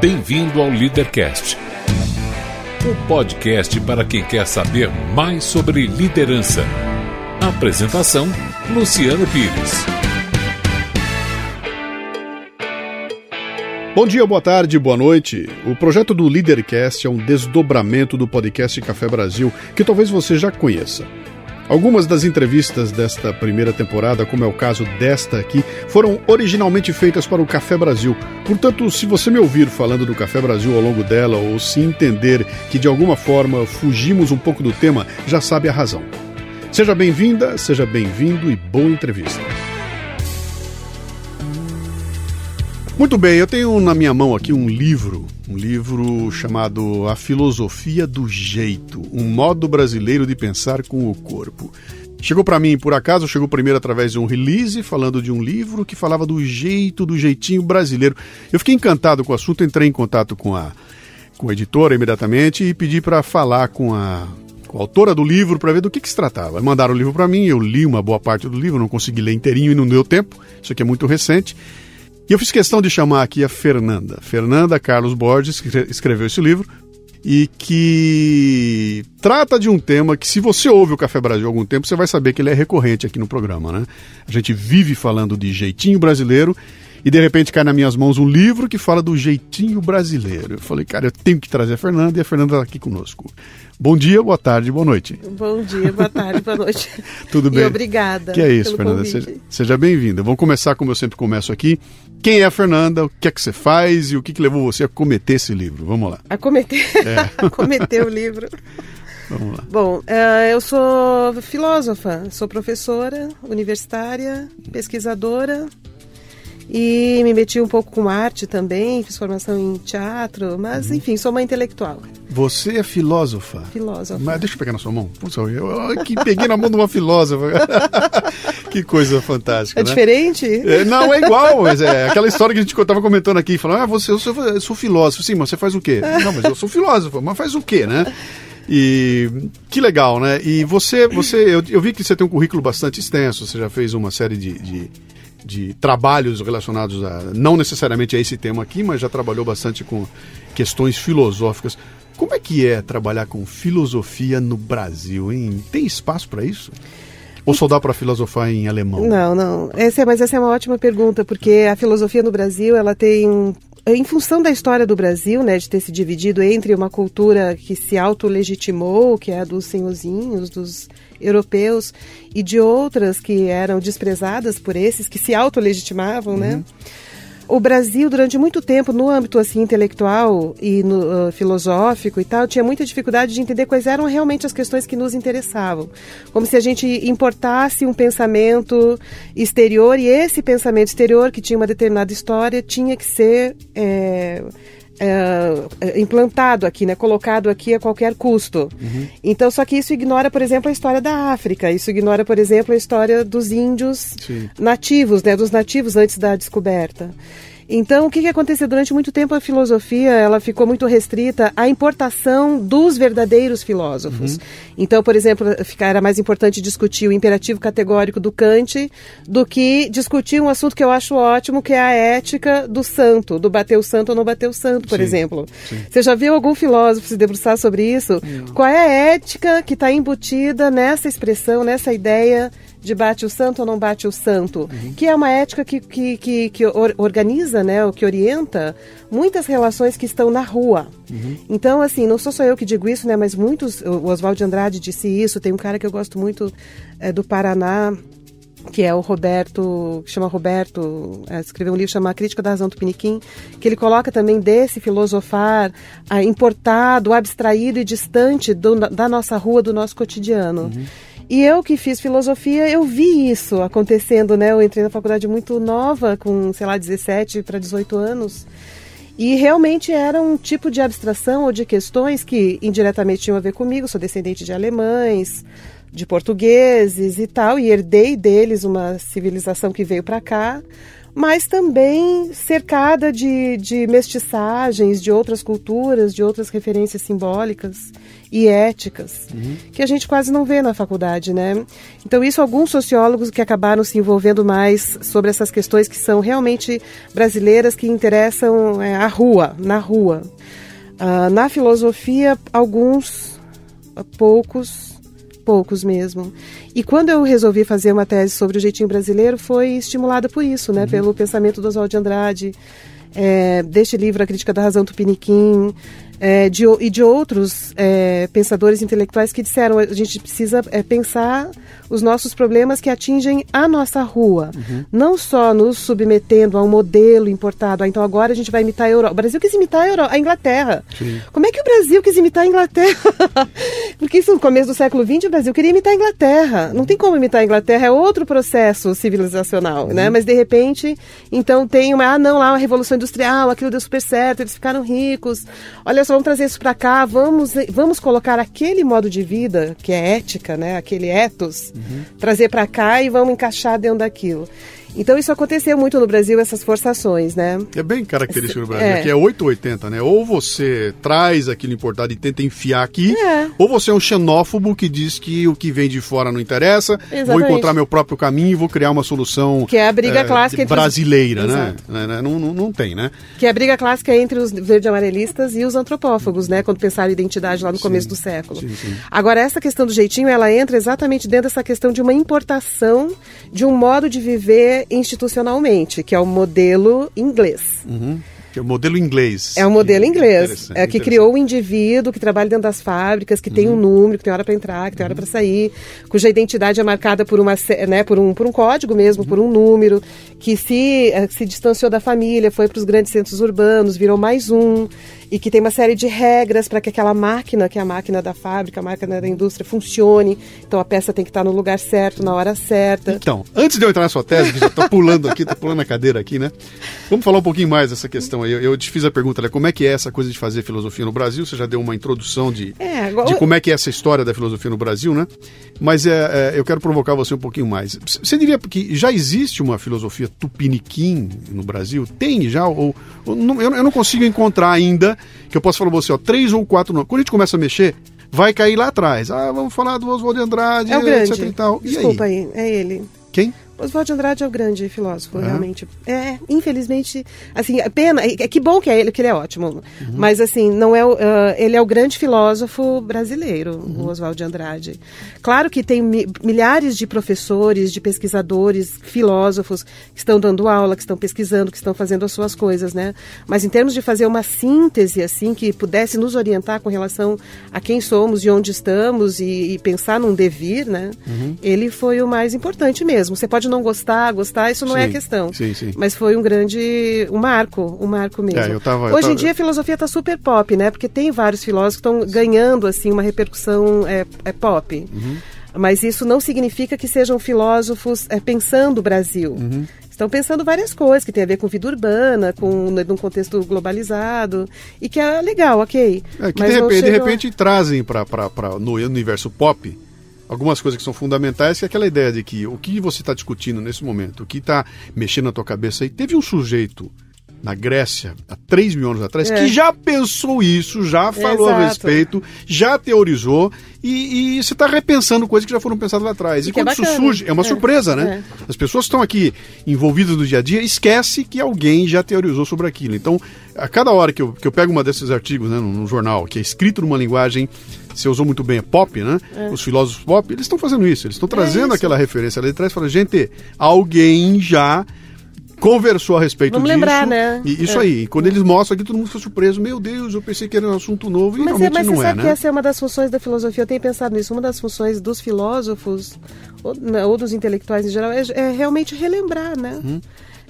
Bem-vindo ao Leadercast, o podcast para quem quer saber mais sobre liderança. Apresentação: Luciano Pires. Bom dia, boa tarde, boa noite. O projeto do Leadercast é um desdobramento do podcast Café Brasil, que talvez você já conheça. Algumas das entrevistas desta primeira temporada, como é o caso desta aqui, foram originalmente feitas para o Café Brasil. Portanto, se você me ouvir falando do Café Brasil ao longo dela ou se entender que de alguma forma fugimos um pouco do tema, já sabe a razão. Seja bem-vinda, seja bem-vindo e boa entrevista. Muito bem, eu tenho na minha mão aqui um livro, um livro chamado A Filosofia do Jeito, um modo brasileiro de pensar com o corpo. Chegou para mim, por acaso, chegou primeiro através de um release falando de um livro que falava do jeito, do jeitinho brasileiro. Eu fiquei encantado com o assunto, entrei em contato com a, com a editora imediatamente e pedi para falar com a, com a autora do livro para ver do que, que se tratava. Mandaram o livro para mim, eu li uma boa parte do livro, não consegui ler inteirinho e não deu tempo, isso aqui é muito recente. E eu fiz questão de chamar aqui a Fernanda. Fernanda Carlos Borges, que escreveu esse livro e que trata de um tema que, se você ouve o Café Brasil há algum tempo, você vai saber que ele é recorrente aqui no programa, né? A gente vive falando de jeitinho brasileiro e de repente cai nas minhas mãos um livro que fala do jeitinho brasileiro. Eu falei, cara, eu tenho que trazer a Fernanda e a Fernanda está aqui conosco. Bom dia, boa tarde, boa noite. Bom dia, boa tarde, boa noite. Tudo bem? E obrigada. Que é isso, Fernanda. Seja, seja bem-vinda. Vamos começar como eu sempre começo aqui. Quem é a Fernanda? O que é que você faz e o que, que levou você a cometer esse livro? Vamos lá. A cometer? É. a cometer o livro. Vamos lá. Bom, uh, eu sou filósofa, sou professora universitária, pesquisadora, e me meti um pouco com arte também, fiz formação em teatro, mas uhum. enfim, sou uma intelectual. Você é filósofa? Filósofa. Mas deixa eu pegar na sua mão. Puxa, eu, eu que peguei na mão de uma filósofa. que coisa fantástica. É né? diferente? É, não, é igual, mas é aquela história que a gente estava comentando aqui, falando, ah, você, eu sou, eu sou filósofo. Sim, mas você faz o quê? não, mas eu sou filósofo, mas faz o quê, né? E que legal, né? E você, você eu, eu, vi que você tem um currículo bastante extenso, você já fez uma série de, de de trabalhos relacionados a não necessariamente a esse tema aqui, mas já trabalhou bastante com questões filosóficas. Como é que é trabalhar com filosofia no Brasil? Hein? Tem espaço para isso? Ou só dá para filosofar em alemão? Não, não. Essa é, mas essa é uma ótima pergunta, porque a filosofia no Brasil ela tem em função da história do Brasil, né, de ter se dividido entre uma cultura que se autolegitimou, que é a dos senhorzinhos, dos europeus, e de outras que eram desprezadas por esses, que se autolegitimavam, né? uhum. né? o Brasil, durante muito tempo, no âmbito assim intelectual e no, uh, filosófico e tal, tinha muita dificuldade de entender quais eram realmente as questões que nos interessavam. Como se a gente importasse um pensamento exterior e esse pensamento exterior, que tinha uma determinada história, tinha que ser. É, é, implantado aqui, né, colocado aqui a qualquer custo. Uhum. Então, só que isso ignora, por exemplo, a história da África. Isso ignora, por exemplo, a história dos índios Sim. nativos, né, dos nativos antes da descoberta. Então, o que, que aconteceu? Durante muito tempo, a filosofia ela ficou muito restrita à importação dos verdadeiros filósofos. Uhum. Então, por exemplo, era mais importante discutir o imperativo categórico do Kant do que discutir um assunto que eu acho ótimo, que é a ética do santo, do bater o santo ou não bater o santo, por sim, exemplo. Sim. Você já viu algum filósofo se debruçar sobre isso? Não. Qual é a ética que está embutida nessa expressão, nessa ideia de bate o santo ou não bate o santo, uhum. que é uma ética que, que, que, que organiza, né, o que orienta muitas relações que estão na rua. Uhum. Então, assim, não sou só eu que digo isso, né, mas muitos, o Oswald de Andrade disse isso, tem um cara que eu gosto muito é, do Paraná, que é o Roberto, chama Roberto, é, escreveu um livro chamado Crítica da Razão do Piniquim, que ele coloca também desse filosofar ah, importado, abstraído e distante do, da nossa rua, do nosso cotidiano. Uhum. E eu que fiz filosofia, eu vi isso acontecendo, né? Eu entrei na faculdade muito nova, com, sei lá, 17 para 18 anos. E realmente era um tipo de abstração ou de questões que indiretamente tinham a ver comigo. Sou descendente de alemães, de portugueses e tal, e herdei deles uma civilização que veio para cá, mas também cercada de, de mestiçagens, de outras culturas, de outras referências simbólicas e éticas, uhum. que a gente quase não vê na faculdade, né? Então, isso alguns sociólogos que acabaram se envolvendo mais sobre essas questões que são realmente brasileiras, que interessam é, a rua, na rua. Uh, na filosofia, alguns, poucos, poucos mesmo. E quando eu resolvi fazer uma tese sobre o jeitinho brasileiro, foi estimulada por isso, né? Uhum. Pelo pensamento do Oswald de Andrade, é, deste livro A Crítica da Razão Tupiniquim, é, de, e de outros é, pensadores intelectuais que disseram a gente precisa é, pensar os nossos problemas que atingem a nossa rua, uhum. não só nos submetendo a um modelo importado. Ah, então agora a gente vai imitar a Europa. O Brasil quis imitar a, Euro... a Inglaterra. Sim. Como é que o Brasil quis imitar a Inglaterra? Porque isso no começo do século XX o Brasil queria imitar a Inglaterra. Não tem como imitar a Inglaterra, é outro processo civilizacional, né? uhum. né? Mas de repente, então tem uma, ah não, lá uma revolução industrial, aquilo deu super certo, eles ficaram ricos. Olha só, vamos trazer isso para cá, vamos, vamos colocar aquele modo de vida que é ética, né? Aquele ethos uhum. trazer para cá e vamos encaixar dentro daquilo. Então isso aconteceu muito no Brasil, essas forçações, né? É bem característico do Brasil, é. que é 880, né? Ou você traz aquilo importado e tenta enfiar aqui, é. ou você é um xenófobo que diz que o que vem de fora não interessa, Exatamente. vou encontrar meu próprio caminho e vou criar uma solução que é a briga é, clássica brasileira, os... né? né, né? Não, não, não, tem, né? Que é a briga clássica entre os verde-amarelistas e os antropófagos, né? Quando pensaram identidade lá no sim, começo do século. Sim, sim. Agora, essa questão do jeitinho, ela entra exatamente dentro dessa questão de uma importação de um modo de viver institucionalmente, que é o modelo inglês. Uhum. Que é o modelo inglês. É o modelo inglês. É que criou o indivíduo que trabalha dentro das fábricas, que uhum. tem um número, que tem hora para entrar, que tem hora para sair, cuja identidade é marcada por, uma, né, por, um, por um código mesmo, uhum. por um número, que se, eh, se distanciou da família, foi para os grandes centros urbanos, virou mais um e que tem uma série de regras para que aquela máquina, que é a máquina da fábrica, a máquina da indústria, funcione. Então a peça tem que estar no lugar certo, na hora certa. Então, antes de eu entrar na sua tese, que já estou pulando aqui, estou pulando a cadeira aqui, né? Vamos falar um pouquinho mais dessa questão aí. Eu, eu te fiz a pergunta, né? Como é que é essa coisa de fazer filosofia no Brasil? Você já deu uma introdução de, é, agora... de como é que é essa história da filosofia no Brasil, né? Mas é, é, eu quero provocar você um pouquinho mais. Você diria que já existe uma filosofia tupiniquim no Brasil? Tem já? Ou, ou eu, eu não consigo encontrar ainda que eu posso falar pra você, ó, três ou quatro nomes. Quando a gente começa a mexer, vai cair lá atrás. Ah, vamos falar do Oswald de Andrade, é o grande. etc e tal. Desculpa e aí? aí, é ele. Quem? Oswald de Andrade é o grande filósofo, uhum. realmente. É, infelizmente, assim, pena, é, que bom que é ele, que ele é ótimo. Uhum. Mas, assim, não é, uh, ele é o grande filósofo brasileiro, uhum. o Oswald de Andrade. Claro que tem mi milhares de professores, de pesquisadores, filósofos que estão dando aula, que estão pesquisando, que estão fazendo as suas coisas, né? Mas em termos de fazer uma síntese, assim, que pudesse nos orientar com relação a quem somos e onde estamos e, e pensar num devir, né? Uhum. Ele foi o mais importante mesmo. Você pode não gostar, gostar, isso não sim, é a questão. Sim, sim. Mas foi um grande, um marco, um marco mesmo. É, tava, Hoje tava... em dia a filosofia está super pop, né? Porque tem vários filósofos que estão ganhando assim uma repercussão é, é pop. Uhum. Mas isso não significa que sejam filósofos é, pensando o Brasil. Uhum estão pensando várias coisas que tem a ver com vida urbana, com num contexto globalizado e que é legal, ok. É, que de repente, de repente, trazem para no universo pop algumas coisas que são fundamentais, que é aquela ideia de que o que você está discutindo nesse momento, o que está mexendo na tua cabeça aí, teve um sujeito na Grécia, há 3 mil anos atrás, é. que já pensou isso, já falou Exato. a respeito, já teorizou, e, e você está repensando coisas que já foram pensadas lá atrás. E, e quando é isso surge, é uma é. surpresa, né? É. As pessoas que estão aqui envolvidas no dia a dia, esquece que alguém já teorizou sobre aquilo. Então, a cada hora que eu, que eu pego uma desses artigos né, no, no jornal, que é escrito numa linguagem você usou muito bem, é pop, né? É. Os filósofos pop, eles estão fazendo isso, eles estão é trazendo é aquela referência ali atrás e falando, gente, alguém já conversou a respeito Vamos disso. lembrar, né? E isso é. aí. Quando eles mostram aqui, todo mundo fica surpreso. Meu Deus, eu pensei que era um assunto novo e mas realmente é, mas não você é, sabe né? que essa é uma das funções da filosofia. Eu tenho pensado nisso. Uma das funções dos filósofos, ou, né, ou dos intelectuais em geral, é, é realmente relembrar, né? Hum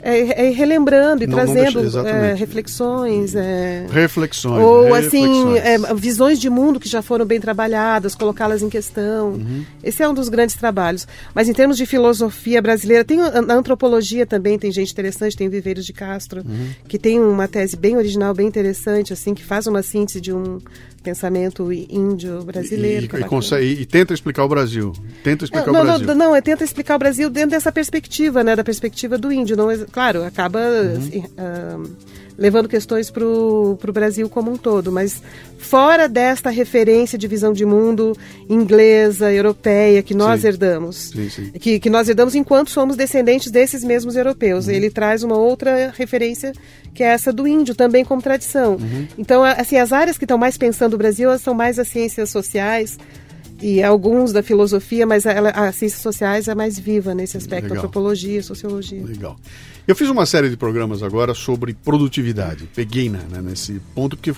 é, é, relembrando e não, trazendo não é, reflexões. É, reflexões. Ou assim, é, visões de mundo que já foram bem trabalhadas, colocá-las em questão. Uhum. Esse é um dos grandes trabalhos. Mas em termos de filosofia brasileira, tem na antropologia também, tem gente interessante, tem o Viveiros de Castro, uhum. que tem uma tese bem original, bem interessante, assim, que faz uma síntese de um pensamento índio brasileiro. E, e, consegue, e, tenta explicar o Brasil. Tenta explicar não, o Brasil. Não, não, é tenta explicar o Brasil dentro dessa perspectiva, né? Da perspectiva do índio. Não, claro, acaba uhum. assim, uh, levando questões para o Brasil como um todo, mas fora desta referência de visão de mundo inglesa, europeia, que nós sim. herdamos. Sim, sim. Que, que nós herdamos enquanto somos descendentes desses mesmos europeus. Uhum. Ele traz uma outra referência que é essa do índio, também como tradição. Uhum. Então, assim, as áreas que estão mais pensando o Brasil são mais as ciências sociais, e alguns da filosofia, mas as ciências sociais é mais viva nesse aspecto, Legal. antropologia, sociologia. Legal. Eu fiz uma série de programas agora sobre produtividade. Peguei né, né nesse ponto, porque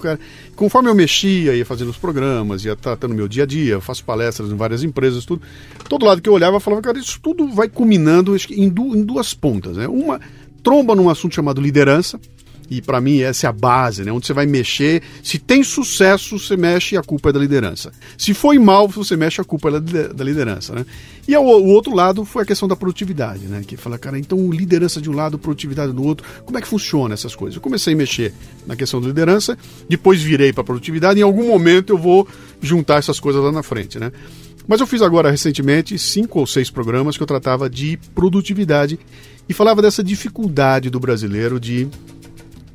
conforme eu mexia, ia fazendo os programas, ia tratando meu dia a dia, eu faço palestras em várias empresas, tudo. Todo lado que eu olhava, eu falava, cara, isso tudo vai culminando em, em duas pontas. Né? Uma tromba num assunto chamado liderança, e para mim essa é a base, né? Onde você vai mexer. Se tem sucesso, você mexe e a culpa é da liderança. Se foi mal, você mexe a culpa é da liderança, né? E o, o outro lado foi a questão da produtividade, né? Que fala, cara, então liderança de um lado, produtividade do outro. Como é que funciona essas coisas? Eu comecei a mexer na questão da liderança, depois virei para produtividade. Em algum momento eu vou juntar essas coisas lá na frente, né? Mas eu fiz agora recentemente cinco ou seis programas que eu tratava de produtividade e falava dessa dificuldade do brasileiro de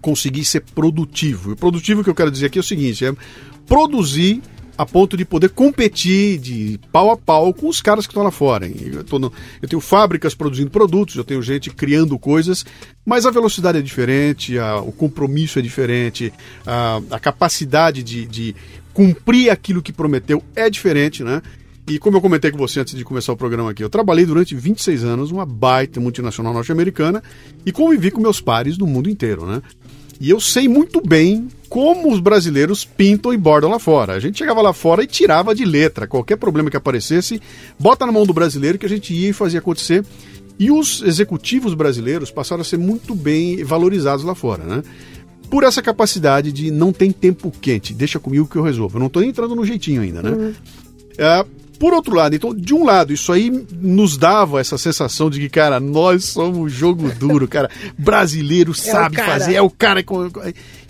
conseguir ser produtivo. E produtivo que eu quero dizer aqui é o seguinte: é produzir a ponto de poder competir de pau a pau com os caras que estão lá fora. Eu, no, eu, tenho fábricas produzindo produtos, eu tenho gente criando coisas, mas a velocidade é diferente, a, o compromisso é diferente, a, a capacidade de, de, cumprir aquilo que prometeu é diferente, né? E como eu comentei com você antes de começar o programa aqui, eu trabalhei durante 26 anos numa baita multinacional norte-americana e convivi com meus pares do mundo inteiro, né? E eu sei muito bem como os brasileiros pintam e bordam lá fora. A gente chegava lá fora e tirava de letra qualquer problema que aparecesse, bota na mão do brasileiro que a gente ia e fazia acontecer. E os executivos brasileiros passaram a ser muito bem valorizados lá fora, né? Por essa capacidade de não tem tempo quente, deixa comigo que eu resolvo. Eu não estou entrando no jeitinho ainda, né? Uhum. É, por outro lado, então, de um lado, isso aí nos dava essa sensação de que, cara, nós somos jogo duro, cara. Brasileiro sabe é fazer, é o cara.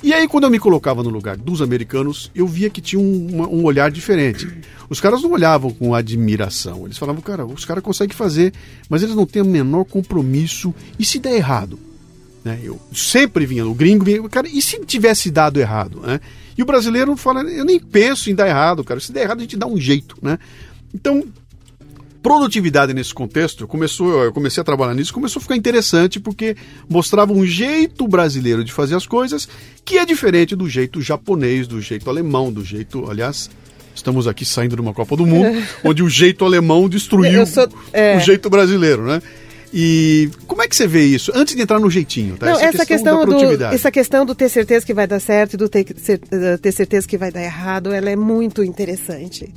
E aí, quando eu me colocava no lugar dos americanos, eu via que tinha um, um olhar diferente. Os caras não olhavam com admiração. Eles falavam, cara, os caras conseguem fazer, mas eles não têm o menor compromisso. E se der errado? Né? Eu sempre vinha, o gringo vinha, cara, e se tivesse dado errado? Né? E o brasileiro fala, eu nem penso em dar errado, cara. Se der errado, a gente dá um jeito, né? Então, produtividade nesse contexto, começou, eu comecei a trabalhar nisso, começou a ficar interessante porque mostrava um jeito brasileiro de fazer as coisas que é diferente do jeito japonês, do jeito alemão, do jeito, aliás, estamos aqui saindo de uma Copa do Mundo, onde o jeito alemão destruiu sou, é... o jeito brasileiro, né? E como é que você vê isso? Antes de entrar no jeitinho, tá? Não, essa, essa questão, questão do, essa questão do ter certeza que vai dar certo e do ter, ter certeza que vai dar errado, ela é muito interessante.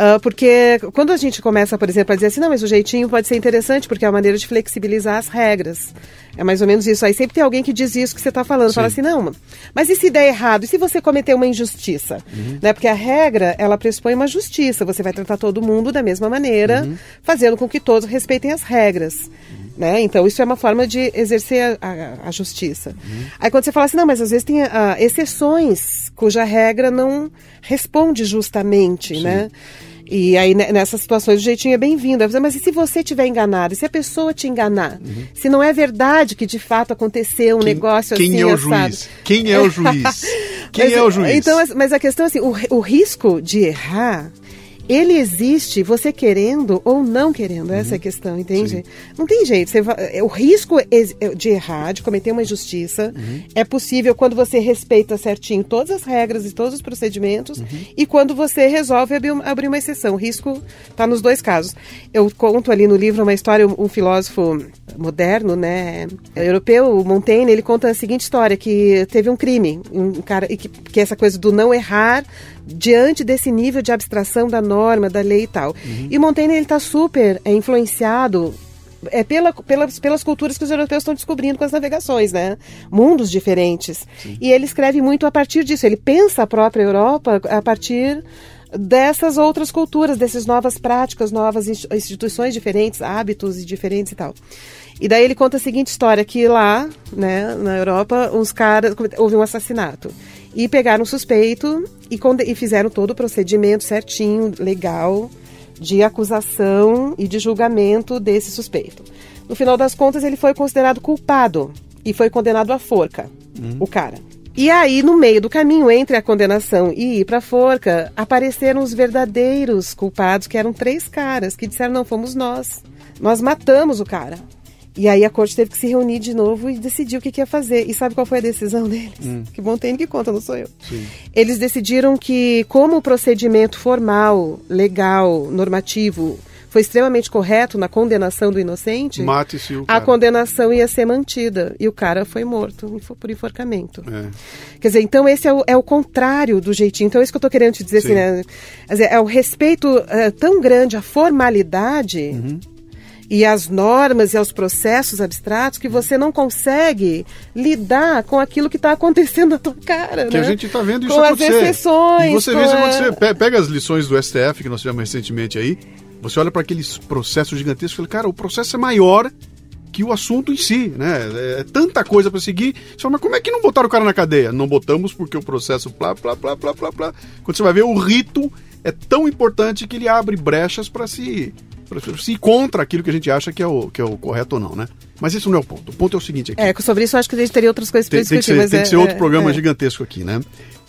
Uh, porque quando a gente começa, por exemplo, a dizer assim, não, mas o jeitinho pode ser interessante porque é uma maneira de flexibilizar as regras. É mais ou menos isso. Aí sempre tem alguém que diz isso que você está falando. Sim. Fala assim, não, mas e se der errado? E se você cometer uma injustiça? Uhum. Né? Porque a regra, ela pressupõe uma justiça. Você vai tratar todo mundo da mesma maneira, uhum. fazendo com que todos respeitem as regras. Uhum. Né? Então, isso é uma forma de exercer a, a, a justiça. Uhum. Aí quando você fala assim, não, mas às vezes tem uh, exceções cuja regra não responde justamente, Sim. né? E aí, nessas situações, o jeitinho é bem-vindo. Mas e se você tiver enganado? E se a pessoa te enganar? Uhum. Se não é verdade que de fato aconteceu um quem, negócio quem assim, é o juiz? Quem é o juiz? Quem mas, é o juiz? Então, mas a questão é assim, o, o risco de errar ele existe você querendo ou não querendo, essa uhum. é a uhum. questão, entende? Sim. Não tem jeito. Você, o risco de errar, de cometer uma injustiça, uhum. é possível quando você respeita certinho todas as regras e todos os procedimentos uhum. e quando você resolve abrir, abrir uma exceção. O risco está nos dois casos. Eu conto ali no livro uma história, um, filósofo moderno, né, europeu, o Montaigne, ele conta a seguinte história, que teve um crime, um cara, que, que essa coisa do não errar diante desse nível de abstração da norma, da lei e tal. Uhum. E Montaigne ele está super é, influenciado é pela, pelas, pelas culturas que os europeus estão descobrindo com as navegações, né? Mundos diferentes. Sim. E ele escreve muito a partir disso. Ele pensa a própria Europa a partir dessas outras culturas, dessas novas práticas, novas instituições diferentes, hábitos diferentes e tal. E daí ele conta a seguinte história, que lá, né, na Europa, uns caras, houve um assassinato. E pegaram o suspeito e, e fizeram todo o procedimento certinho, legal, de acusação e de julgamento desse suspeito. No final das contas, ele foi considerado culpado e foi condenado à forca, uhum. o cara. E aí, no meio do caminho entre a condenação e ir para a forca, apareceram os verdadeiros culpados, que eram três caras, que disseram: não, fomos nós. Nós matamos o cara. E aí a corte teve que se reunir de novo e decidir o que, que ia fazer. E sabe qual foi a decisão deles? Hum. Que bom tem que conta, não sou eu. Sim. Eles decidiram que, como o procedimento formal, legal, normativo foi extremamente correto na condenação do inocente, a condenação ia ser mantida. E o cara foi morto por enforcamento. É. Quer dizer, então esse é o, é o, contrário do jeitinho. Então, é isso que eu estou querendo te dizer, assim, né? dizer, é o respeito é, tão grande à formalidade. Uhum e às normas e aos processos abstratos que você não consegue lidar com aquilo que está acontecendo na tua cara. Que né? a gente está vendo isso com acontecer. as exceções. E você vê isso acontecer. Pega as lições do STF que nós tivemos recentemente aí. Você olha para aqueles processos gigantescos e fala, cara, o processo é maior que o assunto em si, né? É, é tanta coisa para seguir. Você fala, mas como é que não botaram o cara na cadeia? Não botamos porque o processo plá, plá, plá, plá, plá, plá. Quando você vai ver, o rito é tão importante que ele abre brechas para se se contra aquilo que a gente acha que é o, que é o correto ou não, né? Mas isso não é o ponto. O ponto é o seguinte aqui. É, sobre isso eu acho que a gente teria outras coisas para discutir. Tem que ser, tem que ser outro é, programa é. gigantesco aqui, né?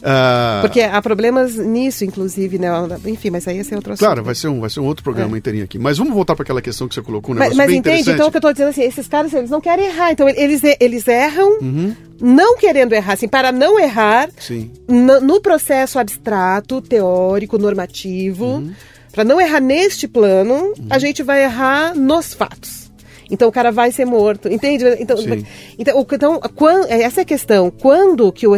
Uh... Porque há problemas nisso, inclusive, né? Enfim, mas aí ia ser outro assunto. Claro, vai ser um, vai ser um outro programa é. inteirinho aqui. Mas vamos voltar para aquela questão que você colocou, um mas, mas entende? Então, o que eu estou dizendo assim, esses caras, eles não querem errar. Então, eles, eles erram, uhum. não querendo errar, assim, para não errar no, no, processo abstrato, teórico, normativo. Uhum para não errar neste plano, uhum. a gente vai errar nos fatos. Então o cara vai ser morto, entende? Então, então, então quando, essa é a questão. Quando que o,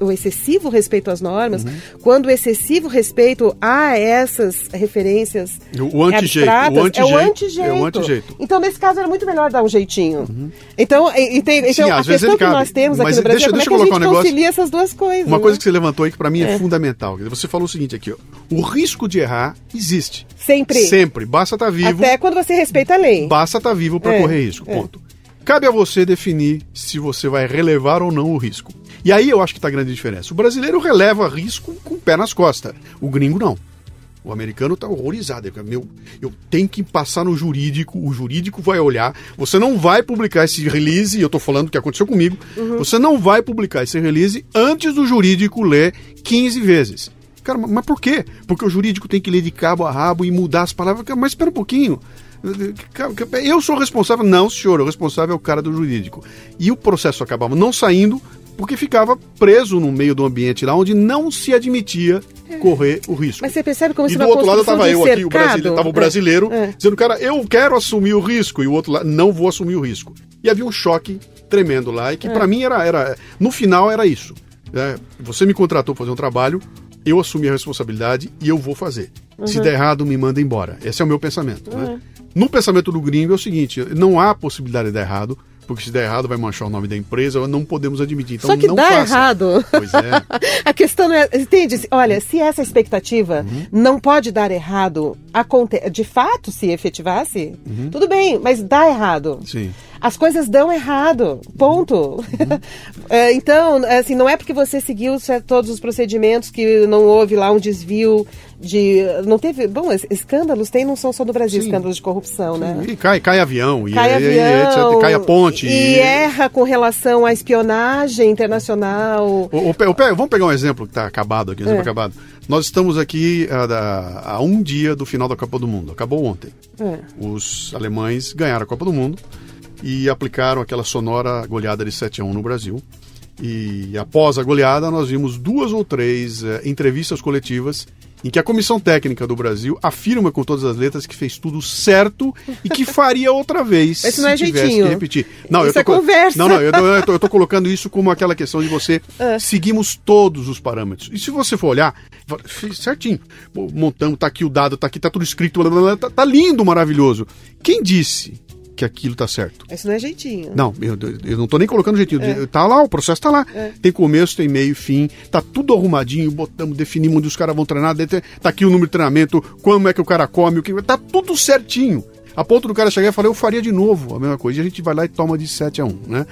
o excessivo respeito às normas, uhum. quando o excessivo respeito a essas referências o antijeito, abstratas, o antijeito, é o antijeito. É o antijeito. Então, nesse caso, era muito melhor dar um jeitinho. Uhum. Então, e, tem, então Sim, a questão que nós temos aqui no Brasil deixa, é como deixa é que a gente um negócio, concilia essas duas coisas. Uma né? coisa que você levantou aí que para mim é, é, fundamental. Você falou o seguinte aqui, ó, o risco de errar existe. Sempre. Sempre. Basta estar tá vivo. Até quando você respeita a lei. Basta estar tá vivo para é, correr risco. É. Ponto. Cabe a você definir se você vai relevar ou não o risco. E aí eu acho que está a grande diferença. O brasileiro releva risco com o pé nas costas. O gringo não. O americano está horrorizado. Ele, Meu, eu tenho que passar no jurídico, o jurídico vai olhar. Você não vai publicar esse release, eu estou falando o que aconteceu comigo. Uhum. Você não vai publicar esse release antes do jurídico ler 15 vezes. Cara, mas por quê? Porque o jurídico tem que ler de cabo a rabo e mudar as palavras. Mas espera um pouquinho. Eu sou responsável? Não, senhor, o responsável é o cara do jurídico. E o processo acabava não saindo porque ficava preso no meio do ambiente lá onde não se admitia correr o risco. Mas você percebe como E do outro lado estava eu aqui, o brasileiro, estava o brasileiro é. dizendo, cara, eu quero assumir o risco, e o outro lado, não vou assumir o risco. E havia um choque tremendo lá, e que é. para mim era, era, no final era isso. É, você me contratou para fazer um trabalho, eu assumi a responsabilidade e eu vou fazer. Uhum. Se der errado, me manda embora. Esse é o meu pensamento. Né? Uhum. Né? No pensamento do gringo é o seguinte: não há possibilidade de dar errado, porque se der errado vai manchar o nome da empresa, não podemos admitir. Então Só que não dá faça. errado. Pois é. a questão não é. Entende? Olha, se essa expectativa uhum. não pode dar errado, de fato, se efetivasse, uhum. tudo bem, mas dá errado. Sim as coisas dão errado, ponto. É, então, assim, não é porque você seguiu todos os procedimentos que não houve lá um desvio de. Não teve. Bom, escândalos tem, não são só do Brasil, Sim. escândalos de corrupção, Sim. né? E cai, cai avião, cai e, avião, e, e, cai a ponte. E, erra com relação à espionagem internacional. O, o, o, vamos pegar um exemplo que está acabado aqui, um exemplo é. acabado. Nós estamos aqui há, há, um dia do final da Copa do Mundo. Acabou ontem. É. Os alemães ganharam a Copa do Mundo e aplicaram aquela sonora goleada de 7 a 1 no Brasil. E após a goleada, nós vimos duas ou três é, entrevistas coletivas em que a comissão técnica do Brasil afirma com todas as letras que fez tudo certo e que faria outra vez Esse se não é tivesse jeitinho. que repetir. Não, isso eu tô, é conversa. Não, não, eu, eu, tô, eu tô colocando isso como aquela questão de você é. seguimos todos os parâmetros. E se você for olhar, certinho, montamos, tá aqui o dado, tá aqui, tá tudo escrito, tá, tá lindo, maravilhoso. Quem disse que aquilo tá certo. Isso não é jeitinho. Não, eu, eu não tô nem colocando jeitinho. É. Tá lá, o processo tá lá. É. Tem começo, tem meio, fim. Tá tudo arrumadinho, botamos, definimos onde os caras vão treinar. Tá aqui o número de treinamento, como é que o cara come, o que. Tá tudo certinho. A ponto do cara chegar e falar, eu faria de novo a mesma coisa. E a gente vai lá e toma de 7 a 1, né?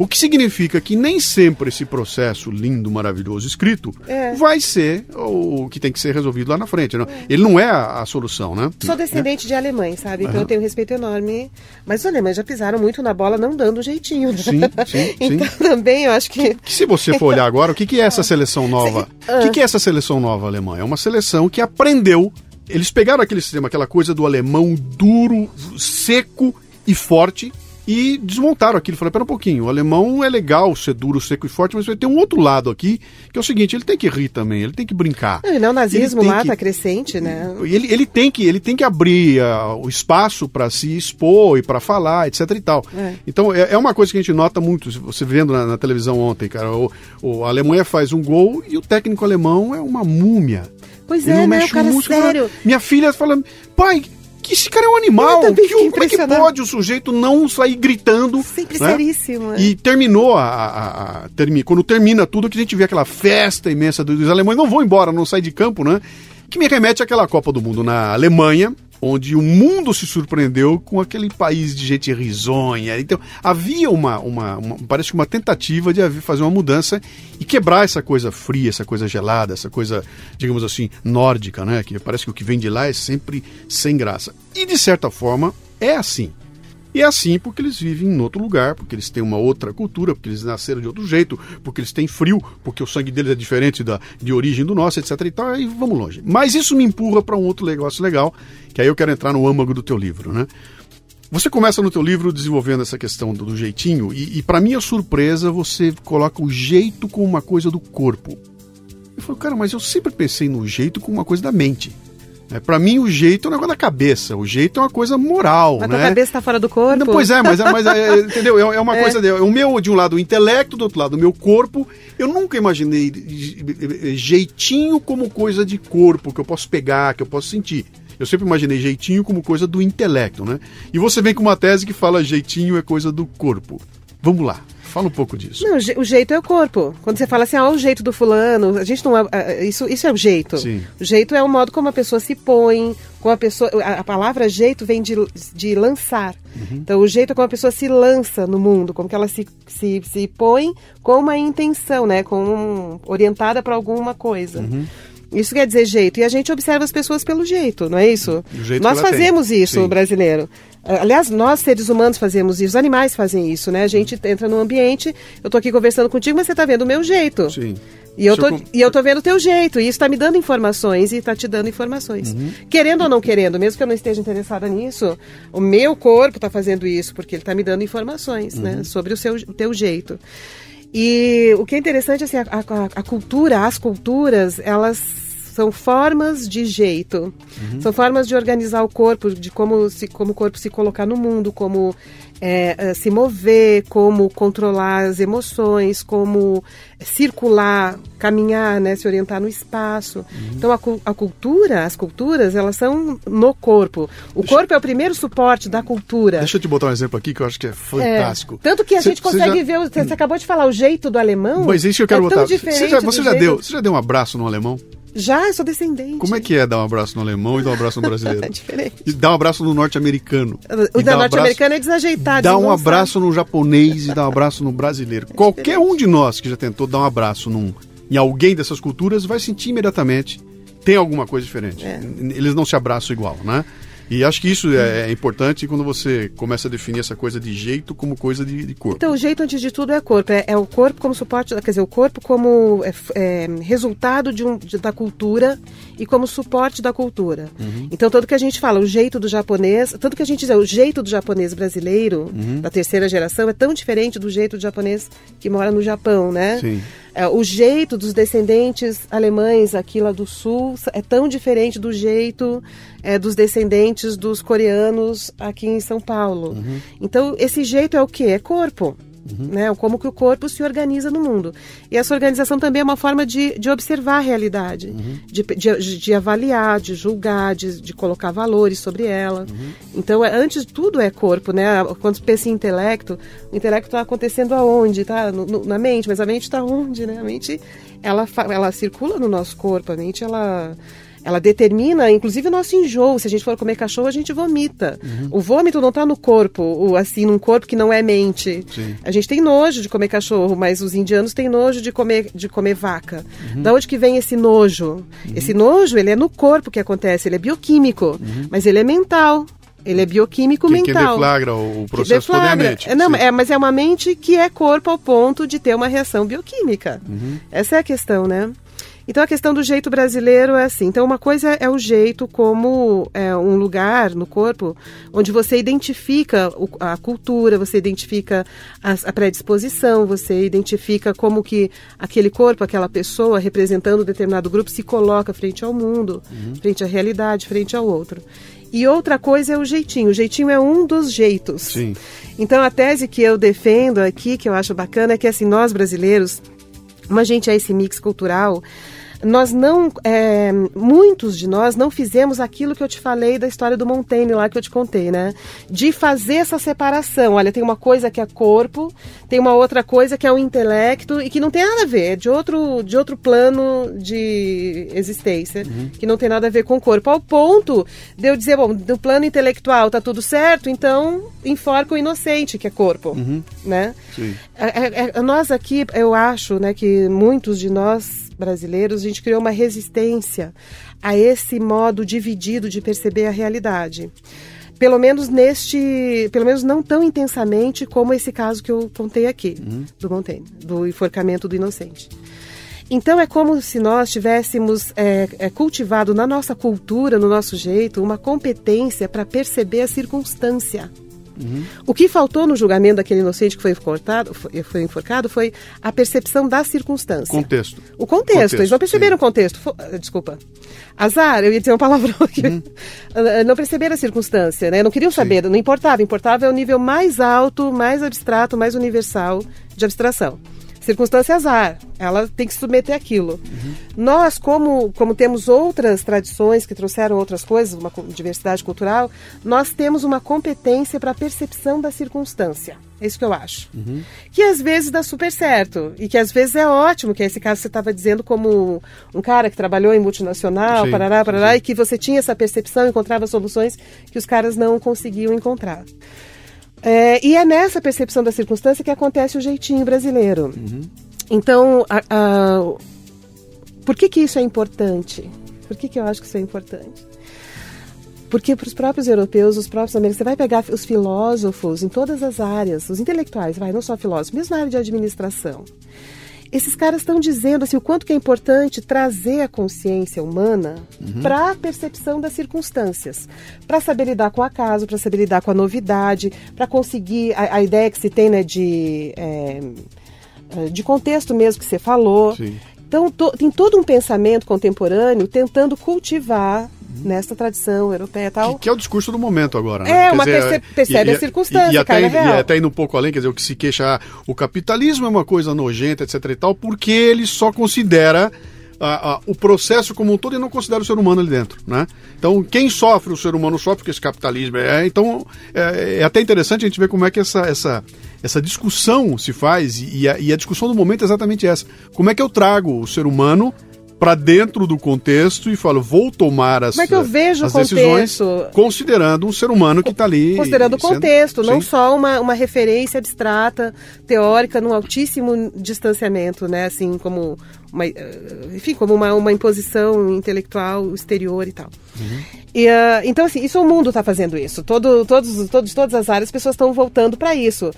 O que significa que nem sempre esse processo lindo, maravilhoso, escrito, É. vai ser o que tem que ser resolvido lá na frente. Não? Ele não é a, a solução, né? Sou descendente de alemães, sabe? Então eu tenho um respeito enorme. Mas os alemães já pisaram muito na bola, não dando jeitinho. Né? Sim, sim, então sim. também eu acho que. Que se você for olhar agora, o que, que é essa seleção nova? O que, que é essa seleção nova alemã? É uma seleção que aprendeu. Eles pegaram aquele sistema, aquela coisa do alemão duro, seco e forte, e desmontaram aquilo. Falaram, pera um pouquinho, o alemão é legal ser duro, seco e forte, mas vai ter um outro lado aqui, que é o seguinte, ele tem que rir também, ele tem que brincar. Não, e não, o nazismo Ele tem lá que- tá crescente, né? Ele, ele tem que ele tem que abrir ah, o espaço para se expor e para falar, etc e tal. É. Então é, é uma coisa que a gente nota muito, você vendo na, na televisão ontem, cara, o, o- a Alemanha faz um gol e o técnico alemão é uma múmia. Pois Ele é, não né? O cara músculo. sério. Minha filha fala, pai, que esse cara é um animal. Que, como é que pode o sujeito não sair gritando? Sempre né? seríssimo. E terminou a, a- a- termi- quando termina tudo que a gente vê aquela festa imensa dos, dos alemães não vão embora, não saem de campo, né? Que me remete àquela Copa do Mundo na Alemanha, onde o mundo se surpreendeu com aquele país de gente risonha. Então havia uma, uma, uma- parece que uma tentativa de fazer uma mudança e quebrar essa coisa fria, essa coisa gelada, essa coisa, digamos assim, nórdica, né? Que parece que o que vem de lá é sempre sem graça. E de certa forma é assim. E é assim porque eles vivem em outro lugar, porque eles têm uma outra cultura, porque eles nasceram de outro jeito, porque eles têm frio, porque o sangue deles é diferente da, de origem do nosso, etc. E tal, aí vamos longe. Mas isso me empurra para um outro negócio legal, que aí eu quero entrar no âmago do teu livro, né? Você começa no teu livro desenvolvendo essa questão do, do jeitinho, e, e para minha surpresa, você coloca o jeito como uma coisa do corpo. Eu falei, cara, mas eu sempre pensei no jeito como uma coisa da mente. É, para mim, o jeito é um negócio da cabeça. O jeito é uma coisa moral, Mas né? tua cabeça tá fora do corpo? Não, pois é, mas, é- mas é, entendeu? É, é uma coisa. De, o meu, de um lado, o intelecto, do outro lado, o meu corpo. Eu nunca imaginei jeitinho como coisa de corpo, que eu posso pegar, que eu posso sentir. Eu sempre imaginei jeitinho como coisa do intelecto, né? E você vem com uma tese que fala jeitinho é coisa do corpo. Vamos lá, fala um pouco disso. Não, o je- o jeito é o corpo. Quando você fala assim, ah, o jeito do fulano, a gente não é, ah, isso, isso é o jeito. Sim. O jeito é o modo como a pessoa se põe, como a pessoa, a, a palavra jeito vem de, de lançar. Então o jeito é como a pessoa se lança no mundo, como que ela se, se, se põe com uma intenção, né, com um- orientada para alguma coisa. Isso quer dizer jeito. E a gente observa as pessoas pelo jeito, não é isso? Jeito Nós ela tem. fazemos isso, Sim. brasileiro. Aliás, nós seres humanos fazemos isso, os animais fazem isso, né? A gente entra no ambiente, eu tô aqui conversando contigo, mas você tá vendo o meu jeito. Sim. E eu, eu tô, com- e eu tô vendo o teu jeito, e isso está me dando informações e está te dando informações. Uhum. Querendo ou não querendo, mesmo que eu não esteja interessada nisso, o meu corpo está fazendo isso, porque ele está me dando informações Uhum. né, sobre o, seu, o teu jeito. E o que é interessante, assim, a, a- a cultura, as culturas, elas são formas de jeito. Uhum. São formas de organizar o corpo, de como, se, como o corpo se colocar no mundo, como é, é, se mover, como controlar as emoções, como circular, caminhar, né, se orientar no espaço. Uhum. Então a, a cultura, as culturas, elas são no corpo. O corpo é o primeiro suporte da cultura. Deixa eu te botar um exemplo aqui que eu acho que é É, fantástico. tanto que a Cê- gente consegue já- ver, você acabou de falar, o jeito do alemão. Mas isso que eu quero é botar. Você já, você já jeito- deu, você já deu um abraço no alemão? Já, eu sou descendente. Como é que é dar um abraço no alemão e dar um abraço no brasileiro? É diferente. E dar um abraço no norte-americano. O da dar um norte-americana é desajeitado. Eles um abraço no japonês e dá um abraço no brasileiro. Qualquer um de nós que já tentou dar um abraço num, em alguém dessas culturas vai sentir imediatamente tem alguma coisa diferente. É. Eles não se abraçam igual, né? E acho que isso é, é importante quando você começa a definir essa coisa de jeito como coisa de, de corpo. Então, o jeito, antes de tudo, é corpo. É, é o corpo como suporte, quer dizer, o corpo como é, é, resultado de um, de- da cultura e como suporte da cultura. Uhum. Então, tudo que a gente fala, o jeito do japonês, tanto que a gente diz, o jeito do japonês brasileiro, Uhum. da terceira geração, é tão diferente do jeito do japonês que mora no Japão, né? Sim. É, o jeito dos descendentes alemães aqui lá do sul é tão diferente do jeito é, dos descendentes dos coreanos aqui em São Paulo. Então, esse jeito é o que? É corpo. Né? Como que o corpo se organiza no mundo. E essa organização também é uma forma de, de observar a realidade, de, de, de avaliar, de julgar, de, de colocar valores sobre ela. Então, é, antes de tudo é corpo, né? Quando pensa em intelecto, o intelecto está acontecendo aonde? Tá? No- no- na mente, mas a mente está onde, né? A mente, ela, ela circula no nosso corpo, a mente, ela Ela determina, inclusive, o nosso enjoo. Se a gente for comer cachorro, a gente vomita. Uhum. O vômito não está no corpo, o, assim, num corpo que não é mente. Sim. A gente tem nojo de comer cachorro, mas os indianos têm nojo de comer, de comer vaca. Uhum. Da onde que vem esse nojo? Esse nojo, ele é no corpo que acontece, ele é bioquímico, mas ele é mental. Ele é bioquímico Uhum. Quem mental. deflagra o o Que processo todo é a deflagra. mente. É, Não, Sim. é, mas é uma mente que é corpo ao ponto de ter uma reação bioquímica. Uhum. Essa é a questão, né? Então a questão do jeito brasileiro é assim. Então uma coisa é o jeito como é, um lugar no corpo onde você identifica a cultura, você identifica as- a predisposição, você identifica como que aquele corpo, aquela pessoa representando um determinado grupo se coloca frente ao mundo, frente à realidade, frente ao outro. E outra coisa é o jeitinho. O jeitinho é um dos jeitos. Sim. Então a tese que eu defendo aqui, que eu acho bacana, é que assim, nós brasileiros, como a gente é esse mix cultural, nós não, é, muitos de nós não fizemos aquilo que eu te falei da história do Montaigne lá que eu te contei, né? De fazer essa separação. Olha, tem uma coisa que é corpo, tem uma outra coisa que é o intelecto e que não tem nada a ver, é de outro, de outro plano de existência, que não tem nada a ver com o corpo. Ao ponto de eu dizer, bom, do plano intelectual tá tudo certo, então enforca o inocente, que é corpo, né? Sim. É, é, é, nós aqui, eu acho, né, que muitos de nós brasileiros, a gente criou uma resistência a esse modo dividido de perceber a realidade. Pelo menos neste, pelo menos não tão intensamente como esse caso que eu contei aqui, do Montaigne, do enforcamento do inocente. Então é como se nós tivéssemos é, é, cultivado na nossa cultura, no nosso jeito, uma competência para perceber a circunstância. O que faltou no julgamento daquele inocente que foi enforcado, foi, foi enforcado foi a percepção da circunstância. Contexto. O contexto, Contexto, eles não perceberam sim. o contexto. Ah, Desculpa. Azar, eu ia dizer uma palavrão aqui. Uhum. Ah, Não perceberam a circunstância, né? Não queriam saber, não importava. Importava é o nível mais alto, mais abstrato, mais universal de abstração. Circunstância é azar, ela tem que se submeter àquilo. Uhum. Nós, como, como temos outras tradições que trouxeram outras coisas, uma diversidade cultural, nós temos uma competência para a percepção da circunstância. É isso que eu acho. Uhum. Que às vezes dá super certo. E que às vezes é ótimo, que é esse caso que você estava dizendo como um cara que trabalhou em multinacional, Sim, parará, sim, parará, sim. e que você tinha essa percepção, encontrava soluções que os caras não conseguiam encontrar. É, e é nessa percepção da circunstância que acontece o jeitinho brasileiro. Uhum. Então, a- a- por que, que isso é importante? Por que, que eu acho que isso é importante? Porque para os próprios europeus, os próprios americanos, você vai pegar os filósofos em todas as áreas, os intelectuais, vai, não só filósofos, mesmo na área de administração. Esses caras estão dizendo assim, o quanto que é importante trazer a consciência humana para a percepção das circunstâncias, para saber lidar com o acaso, para saber lidar com a novidade, para conseguir a, a ideia que se tem né, de, é, de contexto mesmo que você falou. Sim. Então, to- tem todo um pensamento contemporâneo tentando cultivar nessa tradição europeia e tal. Que, que é o discurso do momento agora, né? É, Quer uma perce- percebe a circunstância, e, e até, é e real. até indo um pouco além, quer dizer, o que se queixa, o capitalismo é uma coisa nojenta, etc e tal, porque ele só considera o processo como um todo e não considera o ser humano ali dentro, né? Então, quem sofre, o ser humano sofre, porque esse capitalismo é... Então, é, é até interessante a gente ver como é que essa... essa essa discussão se faz e a, e a discussão do momento é exatamente essa. Como é que eu trago o ser humano para dentro do contexto e falo, vou tomar as, é que eu vejo o as decisões contexto? considerando um ser humano que está ali. Considerando o sendo- contexto, não Sim. só uma, uma referência abstrata, teórica, num altíssimo distanciamento, né? Assim, como uma, eh, enfim, como uma, uma imposição intelectual exterior e tal. E, ah, então, assim, isso o mundo está fazendo isso. Todo, todos, todos, todas as áreas, as pessoas estão voltando para isso.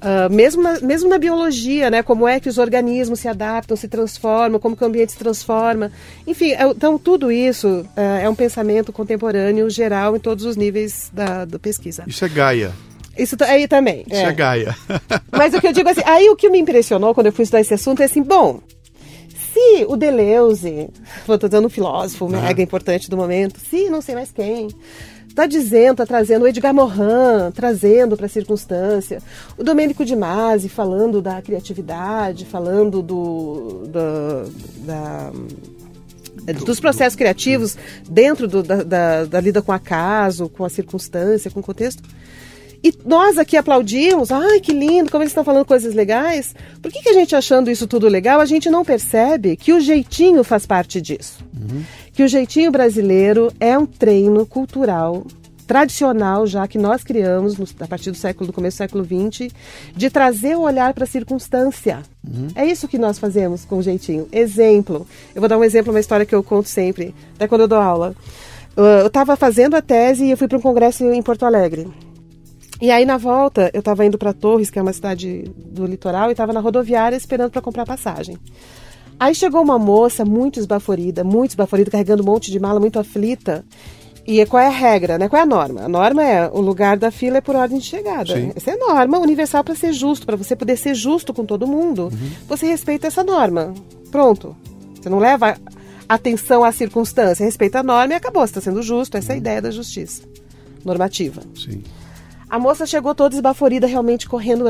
Ah, mesmo, na, mesmo na biologia, né? Como é que os organismos se adaptam, se transformam, como que o ambiente se transforma. Enfim, é- então tudo isso ah, é um pensamento contemporâneo geral em todos os níveis da, da pesquisa. Isso é Gaia. Isso aí também. Isso é, Gaia. Mas o que eu digo assim, aí o que me impressionou quando eu fui estudar esse assunto é assim, bom, se o Deleuze, vou tô dando um filósofo mega importante do momento, se não sei mais quem, tá dizendo, tá trazendo o Edgar Morin, trazendo para a circunstância, o Domênico de Masi falando da criatividade, falando do, da, da dos processos criativos dentro do- da, da, da lida com o acaso, com a circunstância, com o contexto. E nós aqui aplaudimos, ai que lindo, como eles estão falando coisas legais. Por que, que a gente achando isso tudo legal, a gente não percebe que o jeitinho faz parte disso? Que que o jeitinho brasileiro é um treino cultural tradicional já que nós criamos no, a partir do século do começo do século XX de trazer o olhar para a circunstância. Uhum. É isso que nós fazemos com o jeitinho. Exemplo, eu vou dar um exemplo, uma história que eu conto sempre, até quando eu dou aula. Eu estava fazendo a tese e eu fui para um congresso em Porto Alegre. E aí na volta eu estava indo para Torres, que é uma cidade do litoral, e estava na rodoviária esperando para comprar passagem. Aí chegou uma moça muito esbaforida, muito esbaforida, carregando um monte de mala, muito aflita. E qual é a regra, né? Qual é a norma? A norma é o lugar da fila é por ordem de chegada. Sim. Essa é norma universal para ser justo, para você poder ser justo com todo mundo. Uhum. Você respeita essa norma. Pronto. Você não leva atenção à circunstância, respeita a norma e acabou. Você está sendo justo. Essa é a ideia da justiça normativa. Sim. A moça chegou toda esbaforida, realmente correndo,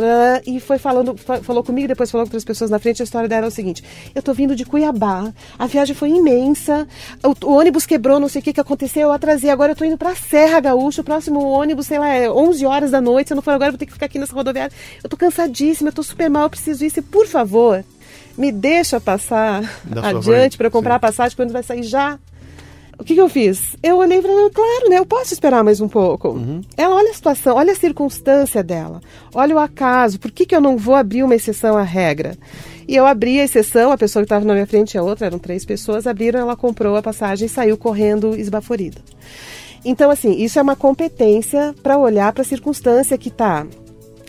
e foi falando, falou comigo, depois falou com outras pessoas na frente. A história dela é o seguinte: eu tô vindo de Cuiabá, a viagem foi imensa, o, o ônibus quebrou, não sei o que, que aconteceu, eu atrasei. Agora eu tô indo pra Serra Gaúcha, o próximo ônibus, sei lá, é 11 horas da noite. Se eu não for agora, eu vou ter que ficar aqui nessa rodoviária. Eu tô cansadíssima, eu tô super mal, eu preciso ir. E, por favor, me deixa passar adiante para comprar sim. a passagem quando vai sair já. O que, que, eu fiz? Eu olhei para ela, claro, né? Eu posso esperar mais um pouco. Uhum. Ela olha a situação, olha a circunstância dela, olha o acaso, por que, que eu não vou abrir uma exceção à regra? E eu abri a exceção, a pessoa que estava na minha frente e a outra, eram três pessoas, abriram, ela comprou a passagem e saiu correndo esbaforida. Então, assim, isso é uma competência para olhar para a circunstância que está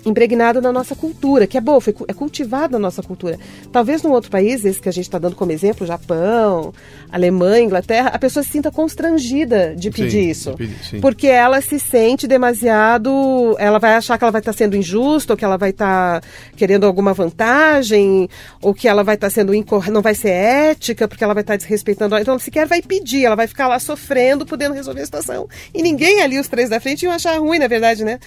impregnado na nossa cultura, que é boa, foi, é cultivado na nossa cultura. Talvez num outro país, esse que a gente está dando como exemplo, Japão, Alemanha, Inglaterra, a pessoa se sinta constrangida de pedir sim, isso. Sim. Porque ela se sente demasiado. Ela vai achar que ela vai estar tá sendo injusta, ou que ela vai estar tá querendo alguma vantagem, ou que ela vai estar tá sendo incorreta, não vai ser ética, porque ela vai estar desrespeitando. Então ela sequer vai pedir, ela vai ficar lá sofrendo, podendo resolver a situação. E ninguém ali, os três da frente, iam achar ruim, na verdade, né?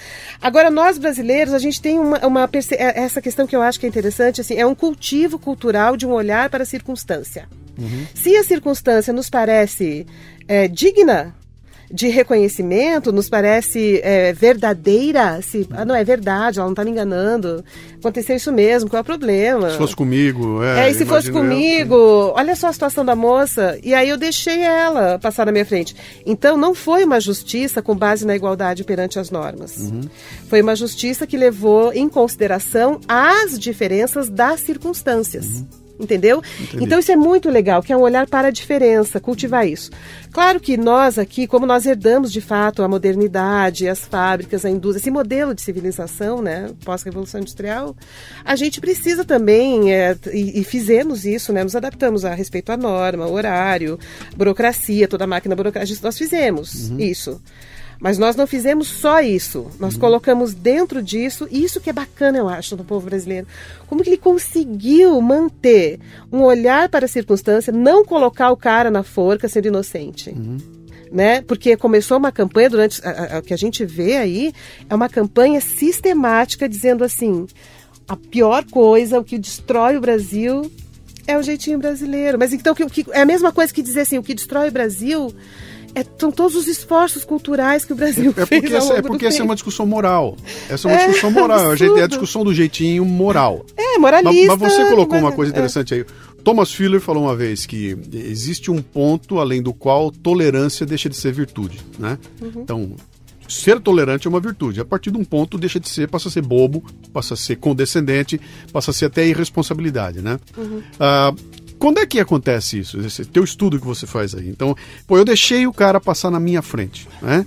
Agora, nós brasileiros, a gente tem uma, uma é, essa questão que eu acho que é interessante, assim, é um cultivo cultural de um olhar para a circunstância. Uhum. Se a circunstância nos parece é, digna de reconhecimento, nos parece é, verdadeira, se ah, não é verdade, ela não está me enganando, aconteceu isso mesmo, qual é o problema? Se fosse comigo, é. É, e se fosse comigo, eu... olha só a situação da moça, e aí eu deixei ela passar na minha frente. Então não foi uma justiça com base na igualdade perante as normas. Uhum. Foi uma justiça que levou em consideração as diferenças das circunstâncias. Uhum. Entendeu? Entendi. Então isso é muito legal, que é um olhar para a diferença, cultivar isso. Claro que nós aqui, como nós herdamos de fato a modernidade, as fábricas, a indústria, esse modelo de civilização, né, pós-revolução industrial, a gente precisa também, é, e, e, fizemos isso, né, nos adaptamos a respeito à norma, horário, burocracia, toda a máquina burocrática, nós fizemos uhum. isso. Mas nós não fizemos só isso. Nós uhum. colocamos dentro disso, e isso que é bacana, eu acho, do povo brasileiro. Como que ele conseguiu manter um olhar para a circunstância, não colocar o cara na forca sendo inocente. Uhum. Né? Porque começou uma campanha durante o que a gente vê aí é uma campanha sistemática dizendo assim: a pior coisa, o que destrói o Brasil é o jeitinho brasileiro. Mas então que, que, é a mesma coisa que dizer assim, o que destrói o Brasil é, são todos os esforços culturais que o Brasil é, é fez. Essa, é porque essa é uma discussão moral. Essa é uma é, discussão moral. É a discussão do jeitinho moral. É, moralista. Mas, mas você colocou uma coisa interessante aí. Thomas Filler falou uma vez que existe um ponto além do qual tolerância deixa de ser virtude, né? Uhum. Então, ser tolerante é uma virtude. A partir de um ponto deixa de ser, passa a ser bobo, passa a ser condescendente, passa a ser até irresponsabilidade, né? Uhum. Ah, quando é que acontece isso? Esse teu estudo que você faz aí. Então, pô, eu deixei o cara passar na minha frente, né?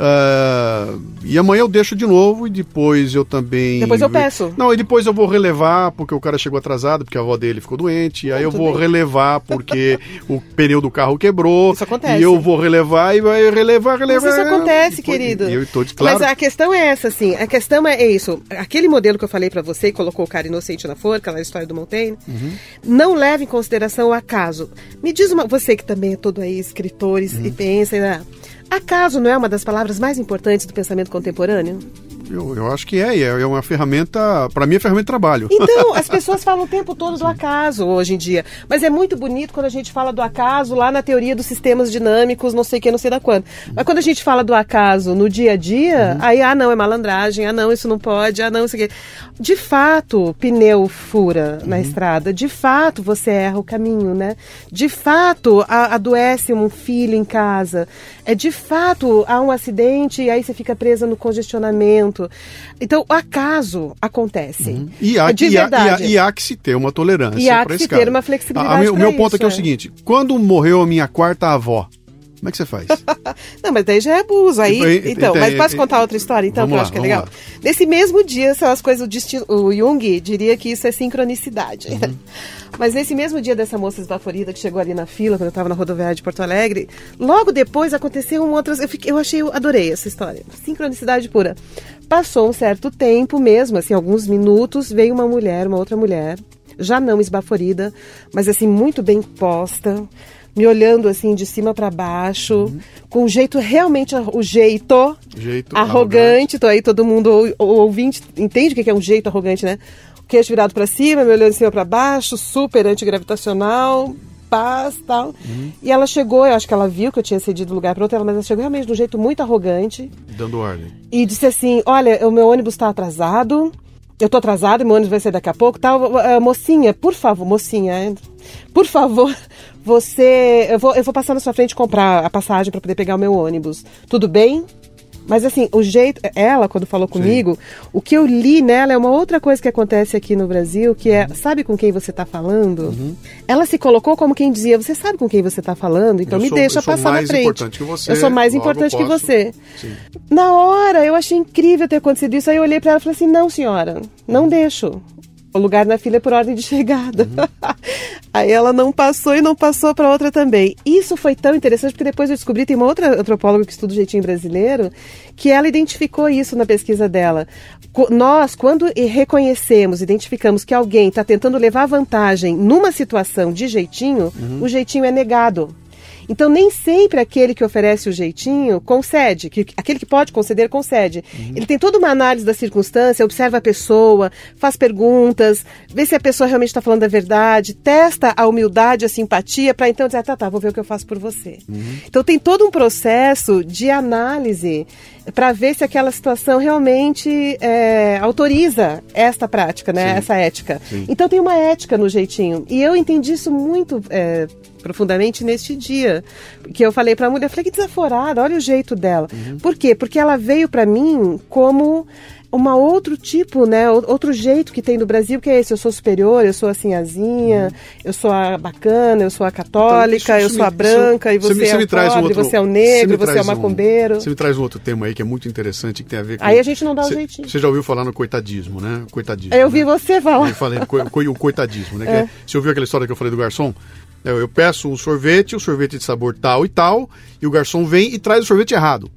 Uh, e amanhã eu deixo de novo e depois eu também. Depois eu peço. Não, e depois eu vou relevar porque o cara chegou atrasado, porque a avó dele ficou doente. E aí eu vou bem. relevar porque o pneu do carro quebrou. Isso acontece. E eu vou relevar e vai relevar, relevar. Mas isso acontece, querido. Eu tô de claro. Mas a questão é essa, assim. A questão é isso. Aquele modelo que eu falei para você, que colocou o cara inocente na forca, aquela história do Montaigne, uhum. não leva em consideração o acaso. Me diz uma. Você que também é todo aí escritor uhum. e pensa. Né? Acaso não é uma das palavras mais importantes do pensamento contemporâneo? Eu, eu acho que é, é uma ferramenta, para mim é ferramenta de trabalho. Então, as pessoas falam o tempo todo do acaso hoje em dia. Mas é muito bonito quando a gente fala do acaso lá na teoria dos sistemas dinâmicos, não sei o que, não sei da quando. Mas quando a gente fala do acaso no dia a dia, uhum. aí, ah, não, é malandragem, ah, não, isso não pode, ah, não, isso aqui. De fato, pneu fura uhum. na estrada, de fato você erra o caminho, né? De fato, a, adoece um filho em casa. É de fato, há um acidente e aí você fica presa no congestionamento. Então, o acaso acontece. Uhum. E, há, de e, há, e, há, que se ter uma tolerância. E há que se ter uma flexibilidade. o meu ponto aqui é o seguinte: quando morreu a minha quarta avó, como é que você faz? não, mas daí já é abuso. Aí, então, mas posso contar outra história, então, que eu acho que é legal? Lá. Nesse mesmo dia, são as coisas, o Jung diria que isso é sincronicidade. Uhum. Mas nesse mesmo dia dessa moça esbaforida que chegou ali na fila, quando eu estava na rodoviária de Porto Alegre, logo depois aconteceu um outro. Eu, fiquei, eu achei, eu adorei essa história. Sincronicidade pura. Passou um certo tempo mesmo, assim, alguns minutos, veio uma mulher, uma outra mulher, já não esbaforida, mas assim, muito bem posta me olhando assim de cima para baixo, uhum. com um jeito realmente o jeito, jeito arrogante. Tô aí todo mundo ouvinte entende o que é um jeito arrogante, né? O queixo virado para cima, me olhando de cima para baixo, super antigravitacional, paz, tal. Uhum. E ela chegou, eu acho que ela viu que eu tinha cedido lugar para outra, mas ela chegou realmente de um jeito muito arrogante, dando ordem. E disse assim: "Olha, o meu ônibus está atrasado. Eu tô atrasado, meu ônibus vai ser daqui a pouco, tal. Uh, mocinha, por favor, mocinha, por favor, você. Eu vou, eu vou passar na sua frente comprar a passagem para poder pegar o meu ônibus. Tudo bem? Mas assim, o jeito. Ela, quando falou comigo, Sim. o que eu li nela é uma outra coisa que acontece aqui no Brasil, que é, sabe com quem você está falando? Uhum. Ela se colocou como quem dizia, você sabe com quem você está falando, então eu me sou, deixa passar na frente. Importante que você, eu sou mais importante que você. Sim. Na hora, eu achei incrível ter acontecido isso. Aí eu olhei para ela e falei assim: não, senhora, não deixo. O lugar na fila é por ordem de chegada. Uhum. Aí ela não passou e não passou para outra também. Isso foi tão interessante porque depois eu descobri, tem uma outra antropóloga que estuda o jeitinho brasileiro, que ela identificou isso na pesquisa dela. Nós, quando reconhecemos, identificamos que alguém está tentando levar vantagem numa situação de jeitinho, uhum. o jeitinho é negado. Então, nem sempre aquele que oferece o jeitinho concede, que, aquele que pode conceder, concede. Uhum. Ele tem toda uma análise da circunstância, observa a pessoa, faz perguntas, vê se a pessoa realmente está falando a verdade, testa a humildade, a simpatia, para então dizer, ah, tá, tá, vou ver o que eu faço por você. Uhum. Então, tem todo um processo de análise para ver se aquela situação realmente é, autoriza esta prática, né? Sim. essa ética. Sim. Então tem uma ética no jeitinho. E eu entendi isso muito é, profundamente neste dia. Que eu falei para a mulher, falei que desaforada, olha o jeito dela. Uhum. Por quê? Porque ela veio para mim como uma outro tipo, né, outro jeito que tem no Brasil, que é esse, eu sou superior, eu sou a sinhazinha, uhum. eu sou a bacana, eu sou a católica, então, eu sou me, a branca, isso, e você, você, é o pobre, um outro, você é o negro, você, você é o macumbeiro. Um, você me traz um outro tema aí que é muito interessante, que tem a ver com... Aí a gente não dá o um jeitinho. Você já ouviu falar no coitadismo, né? Coitadismo. Eu né? você falar. Eu falei o coitadismo, né? É. É, você ouviu aquela história que eu falei do garçom? Eu, eu peço um sorvete, um sorvete de sabor tal e tal, e o garçom vem e traz o sorvete errado.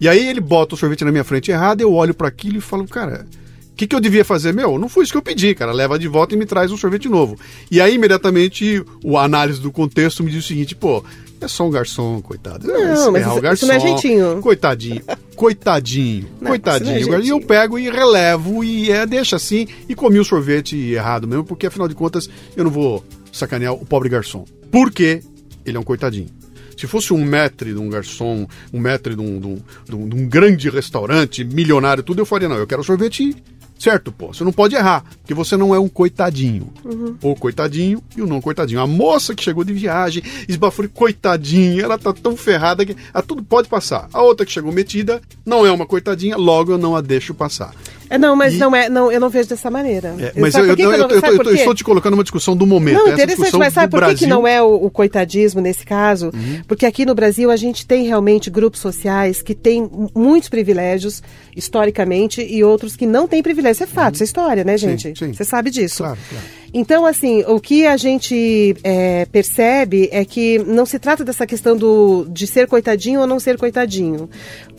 E aí ele bota o sorvete na minha frente errado, eu olho para aquilo e falo, cara, o que, que eu devia fazer? Meu, não foi isso que eu pedi, cara. Leva de volta e me traz um sorvete novo. E aí, imediatamente, o análise do contexto me diz o seguinte, pô, é só um garçom, coitado. Não, mas isso, garçom, isso não é jeitinho. Coitadinho, coitadinho, não, coitadinho. É e eu pego e relevo e é, deixa assim e comi o sorvete errado mesmo, porque afinal de contas eu não vou sacanear o pobre garçom. Porque ele é um coitadinho. Se fosse um metre de um garçom, um metre de um, de um, de um, de um grande restaurante, milionário, tudo, eu faria, não, eu quero sorvete Certo, pô, você não pode errar, porque você não é um coitadinho. Uhum. O coitadinho e o não coitadinho. A moça que chegou de viagem, esbafou, coitadinha, ela tá tão ferrada que a tudo pode passar. A outra que chegou metida não é uma coitadinha, logo eu não a deixo passar. É, não, mas e... não é, não, eu não vejo dessa maneira. É, mas eu, eu, eu, eu, estou te colocando uma discussão do momento. Não, interessante, mas sabe por Brasil... que não é o, o coitadismo nesse caso? Uhum. Porque aqui no Brasil a gente tem realmente grupos sociais que têm muitos privilégios, historicamente, e outros que não têm privilégios. Isso é fato, uhum. isso é história, né, gente? Sim, sim. Você sabe disso. Claro, claro. Então, assim, o que a gente é, percebe é que não se trata dessa questão do, de ser coitadinho ou não ser coitadinho,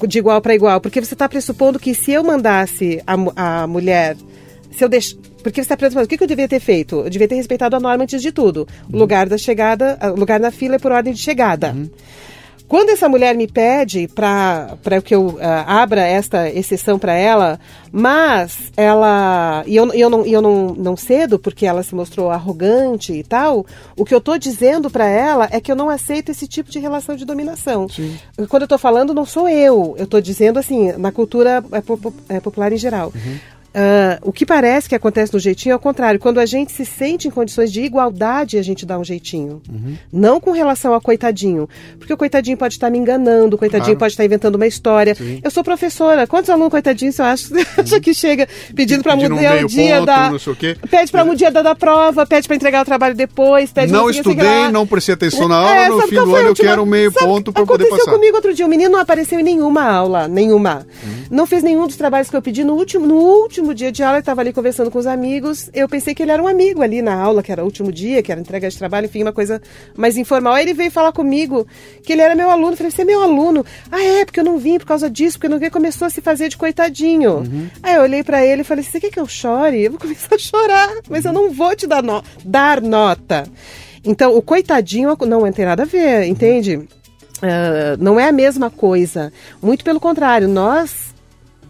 de igual para igual, porque você está pressupondo que se eu mandasse a, a mulher, se eu deix... Porque você está pressupondo, o que, que eu devia ter feito? Eu devia ter respeitado a norma antes de tudo. O uhum. lugar da chegada, o lugar na fila é por ordem de chegada. Uhum. Quando essa mulher me pede para que eu uh, abra esta exceção para ela, mas ela. E eu, eu, não, eu não, não cedo porque ela se mostrou arrogante e tal, o que eu estou dizendo para ela é que eu não aceito esse tipo de relação de dominação. Sim. Quando eu estou falando, não sou eu, eu estou dizendo assim, na cultura é, é popular em geral. Uhum. Uh, o que parece que acontece no jeitinho é o contrário. Quando a gente se sente em condições de igualdade, a gente dá um jeitinho. Uhum. Não com relação ao coitadinho. Porque o coitadinho pode estar me enganando, o coitadinho claro. pode estar inventando uma história. Sim. Eu sou professora. Quantos alunos coitadinhos eu acho, uhum. acha que chega pedindo para mudar o dia ponto, da. Pede para mudar da, da prova, pede para entregar o trabalho depois. Pede não estudei, não prestei atenção na aula, é, no fim do ano eu quero meio sabe, ponto para poder passar. Aconteceu comigo outro dia. O menino não apareceu em nenhuma aula, nenhuma. Uhum. Não fez nenhum dos trabalhos que eu pedi no último, no último último dia de aula, estava ali conversando com os amigos. Eu pensei que ele era um amigo ali na aula, que era o último dia, que era entrega de trabalho, enfim, uma coisa mais informal. Aí ele veio falar comigo que ele era meu aluno. Eu falei, você é meu aluno? Ah, é, porque eu não vim por causa disso, porque não vi, começou a se fazer de coitadinho. Uhum. Aí eu olhei para ele e falei, você quer que eu chore? Eu vou começar a chorar, mas eu não vou te dar, no dar nota. Então, o coitadinho não tem nada a ver, entende? Uh, não é a mesma coisa. Muito pelo contrário, nós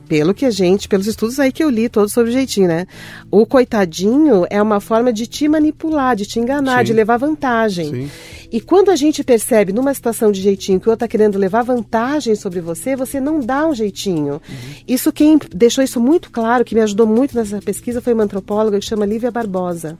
pelo que a gente, pelos estudos aí que eu li todos sobre o jeitinho, né? O coitadinho é uma forma de te manipular, de te enganar, Sim. de levar vantagem. Sim. E quando a gente percebe numa situação de jeitinho que o outro está querendo levar vantagem sobre você, você não dá um jeitinho. Uhum. Isso quem deixou isso muito claro, que me ajudou muito nessa pesquisa, foi uma antropóloga que chama Lívia Barbosa.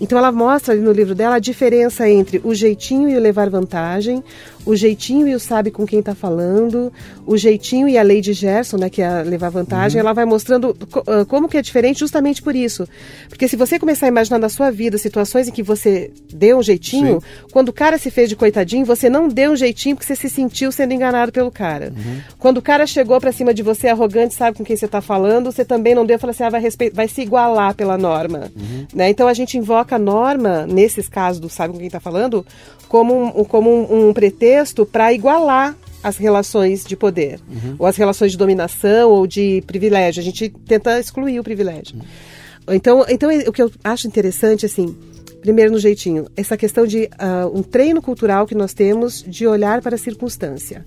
Então ela mostra ali no livro dela a diferença entre o jeitinho e o levar vantagem, o jeitinho e o sabe com quem está falando, o jeitinho e a lei de Gerson, né, que é levar vantagem, uhum. ela vai mostrando ah, como que é diferente justamente por isso. Porque se você começar a imaginar na sua vida situações em que você deu um jeitinho, Sim. quando o cara se fez de coitadinho, você não deu um jeitinho porque você se sentiu sendo enganado pelo cara. Uhum. Quando o cara chegou para cima de você arrogante, sabe com quem você está falando, você também não deu, fala assim, ah, vai, vai se igualar pela norma. Uhum. Né? Então a gente invoca a norma, nesses casos do sabe com quem está falando, como um, como um, um pretexto para igualar as relações de poder, uhum. ou as relações de dominação ou de privilégio. A gente tenta excluir o privilégio. Uhum. Então, então, o que eu acho interessante, assim, primeiro no jeitinho, essa questão de uh, um treino cultural que nós temos de olhar para a circunstância.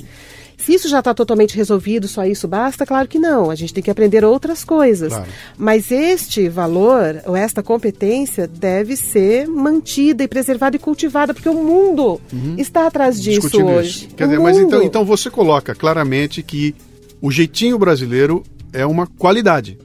Se isso já está totalmente resolvido, só isso basta? Claro que não. A gente tem que aprender outras coisas. Claro. Mas este valor, ou esta competência, deve ser mantida e preservada e cultivada, porque o mundo uhum. está atrás disso Discutindo hoje. Isso. Quer dizer, mas então, então você coloca claramente que o jeitinho brasileiro é uma qualidade.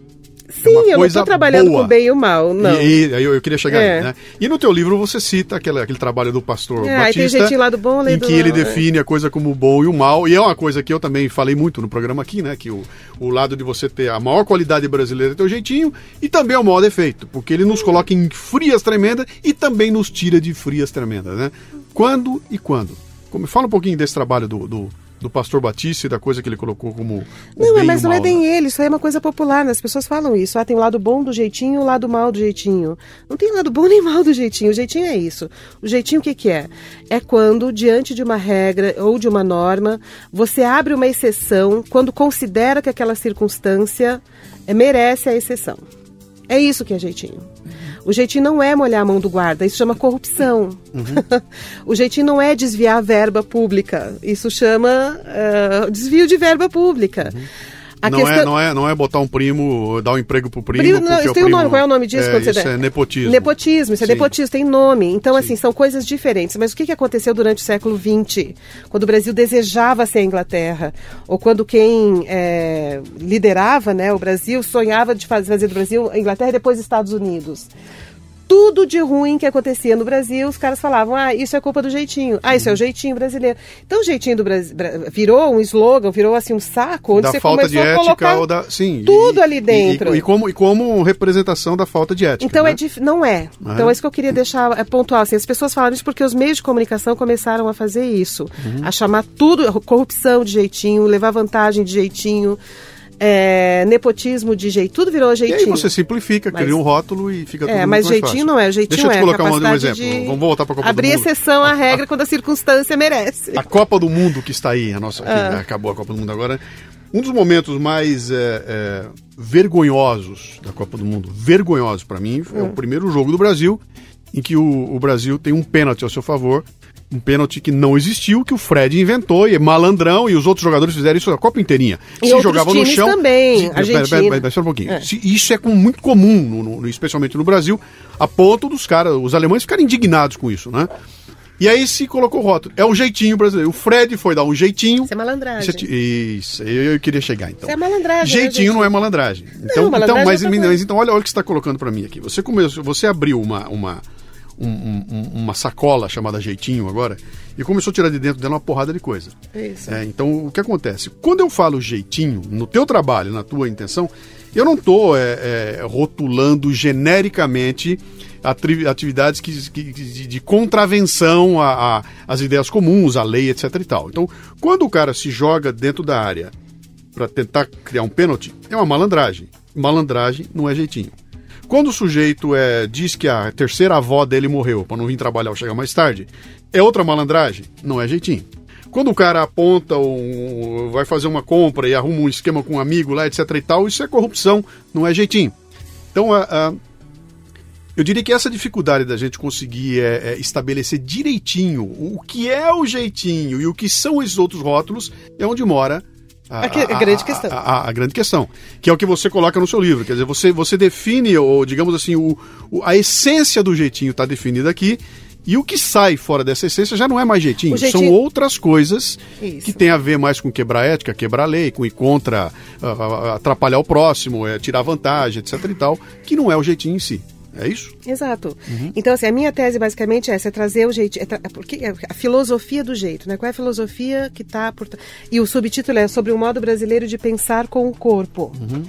Sim, é eu não estou trabalhando boa. com o bem e o mal, não. E, e eu, eu, queria chegar é. aí, né? E no teu livro você cita aquele, aquele trabalho do pastor é, Batista, tem lado bom, em que ele mal, é. define é. a coisa como o bom e o mal, e é uma coisa que eu também falei muito no programa aqui, né? Que o, o lado de você ter a maior qualidade brasileira é teu jeitinho e também é o maior defeito, porque ele nos coloca em frias tremendas e também nos tira de frias tremendas, né? Quando e quando? Como, fala um pouquinho desse trabalho do, do do pastor Batista e da coisa que ele colocou como. Não, mas não é bem né? ele, isso aí é uma coisa popular, né? As pessoas falam isso. Ah, tem o lado bom do jeitinho e o lado mal do jeitinho. Não tem lado bom nem mal do jeitinho. O jeitinho é isso. O jeitinho o que, que é? É quando, diante de uma regra ou de uma norma, você abre uma exceção quando considera que aquela circunstância merece a exceção. É isso que é jeitinho. O jeitinho não é molhar a mão do guarda, isso chama corrupção. Uhum. o jeitinho não é desviar verba pública, isso chama uh, desvio de verba pública. Uhum. A não, é, questão... é, não, é, não é botar um primo, dar um emprego pro primo. primo não, isso tem primo... um nome. Qual é o nome disso? É, isso é nepotismo. Nepotismo, isso é Sim. nepotismo, tem nome. Então, Sim. assim, são coisas diferentes. Mas o que, que aconteceu durante o século XX? Quando o Brasil desejava ser a Inglaterra, ou quando quem é, liderava né, o Brasil sonhava de fazer do Brasil a Inglaterra e depois Estados Unidos tudo de ruim que acontecia no Brasil, os caras falavam: ah, isso é culpa do jeitinho. Ah, isso é o jeitinho brasileiro. Então o jeitinho do Brasil virou um slogan, virou assim um saco onde da você falta começou de a colocar ou da, sim, tudo e, ali dentro. E, e, como, e como representação da falta de ética. Então né? é dif... não é. Então é isso que eu queria deixar é pontual. Assim, as pessoas falaram isso porque os meios de comunicação começaram a fazer isso, uhum. a chamar tudo corrupção de jeitinho, levar vantagem de jeitinho é, nepotismo de jeito, tudo virou jeitinho. E aí você simplifica, mas, cria um rótulo e fica tudo É, mas jeitinho fácil. não é, jeitinho Deixa eu te é. colocar um exemplo. Vamos voltar para a Copa abrir do Mundo. Abrir exceção à regra quando a circunstância merece. A Copa do Mundo que está aí, a nossa, ah. acabou a Copa do Mundo agora. Um dos momentos mais é, é, vergonhosos da Copa do Mundo, vergonhosos para mim, é o hum. primeiro jogo do Brasil, em que o, o Brasil tem um pênalti ao seu favor Um pênalti que não existiu, que o Fred inventou, e é malandrão, e os outros jogadores fizeram isso a Copa inteirinha. E Se jogavam no chão. também, se, Argentina. Pera, um pouquinho. É. Se, isso é com, muito comum, no, no, especialmente no Brasil, a ponto dos caras, os alemães ficarem indignados com isso, né? E aí se colocou o rótulo. É o jeitinho brasileiro. O Fred foi dar um jeitinho. Isso é malandragem. Isso, eu, eu queria chegar então. Isso é malandragem. Jeitinho né, não é malandragem. Então, não, malandragem então, mas, é mas, então olha, olha o que você está colocando para mim aqui. Você começou, você abriu uma, uma, um, um, uma sacola chamada jeitinho agora e começou a tirar de dentro dela uma porrada de coisa. Isso. É, então o que acontece? Quando eu falo jeitinho, no teu trabalho, na tua intenção, eu não estou é, é, rotulando genericamente atividades que, que, de, de contravenção às ideias comuns, à lei, etc. e tal. Então, quando o cara se joga dentro da área para tentar criar um pênalti, é uma malandragem. Malandragem não é jeitinho. Quando o sujeito é, diz que a terceira avó dele morreu para não vir trabalhar ou chegar mais tarde, é outra malandragem? Não é jeitinho. Quando o cara aponta, um, vai fazer uma compra e arruma um esquema com um amigo lá, etc e tal, isso é corrupção, não é jeitinho. Então, a, a eu diria que essa dificuldade da gente conseguir é, é, estabelecer direitinho o que é o jeitinho e o que são esses outros rótulos é onde mora a, a, a, grande questão. A, a, grande questão. Que é o que você coloca no seu livro. Quer dizer, você, você define, ou digamos assim, o, o a essência do jeitinho está definida aqui. E o que sai fora dessa essência já não é mais jeitinho, jeitinho... são outras coisas Isso. que tem a ver mais com quebrar ética, quebrar lei, com ir contra, atrapalhar o próximo, é, tirar vantagem, etc e tal, que não é o jeitinho em si. É isso? Exato. Uhum. Então, assim, a minha tese basicamente é essa, é trazer o jeito. É tra... porque é a filosofia do jeito, né? Qual é a filosofia que está por. E o subtítulo é sobre o modo brasileiro de pensar com o corpo. Uhum.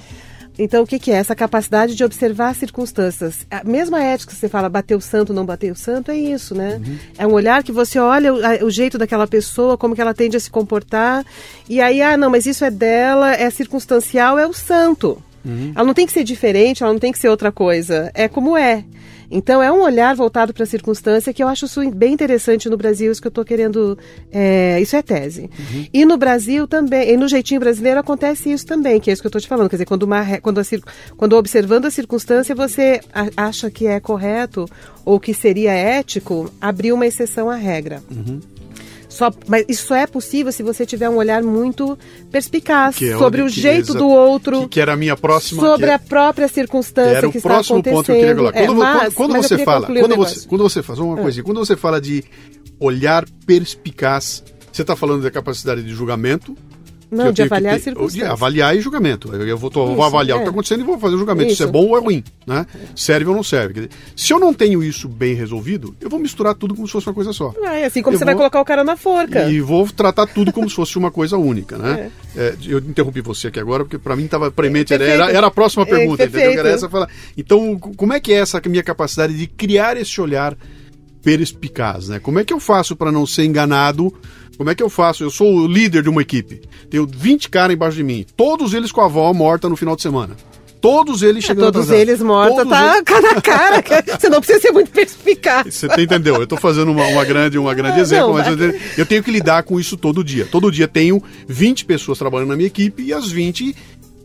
Então, o que, que, é? Essa capacidade de observar circunstâncias. A mesma ética que você fala, bater o santo, não bater o santo, é isso, né? Uhum. É um olhar que você olha o, o, jeito daquela pessoa, como que ela tende a se comportar, e aí, ah, não, mas isso é dela, é circunstancial, é o santo. Uhum. Ela não tem que ser diferente, ela não tem que ser outra coisa. É como é. Então é um olhar voltado para a circunstância que eu acho bem interessante no Brasil, isso que eu estou querendo. É, isso é tese. Uhum. E no Brasil também, e no jeitinho brasileiro acontece isso também, que é isso que eu estou te falando. Quer dizer, quando, uma, quando, a, quando observando a circunstância você acha que é correto ou que seria ético, abrir uma exceção à regra. Uhum. Só, mas isso só é possível se você tiver um olhar muito perspicaz é sobre o jeito do outro. Que, que, era a minha próxima. Sobre a própria circunstância era que está acontecendo. o próximo ponto que eu queria colocar. Quando, é, mas, quando, quando você fala, quando você, quando você faz uma ah. coisinha, quando você fala de olhar perspicaz, você está falando da capacidade de julgamento, não, de avaliar ter, De avaliar e julgamento. Eu vou, tô, isso, vou avaliar é. o que está acontecendo e vou fazer o julgamento. Isso. se é bom ou é ruim, né? Serve ou não serve. Dizer, se eu não tenho isso bem resolvido, eu vou misturar tudo como se fosse uma coisa só. Ah, é assim como eu você vou, vai colocar o cara na forca. E vou tratar tudo como se fosse uma coisa única, né? É. É, eu interrompi você aqui agora, porque para mim estava premente, era, era, a próxima é, pergunta, entendeu? Era essa falar. Então, como é que é essa minha capacidade de criar esse olhar perspicaz, né? Como é que eu faço para não ser enganado como é que eu faço? Eu sou o líder de uma equipe. Tenho 20 caras embaixo de mim. Todos eles com a avó morta no final de semana. Todos eles é, chegando Todos eles mortos, tá eles... na cara. você não precisa ser muito perspicaz. Você entendeu? Eu estou fazendo uma, uma, grande, uma grande exemplo, não, mas eu, eu tenho que lidar com isso todo dia. Todo dia tenho 20 pessoas trabalhando na minha equipe e as 20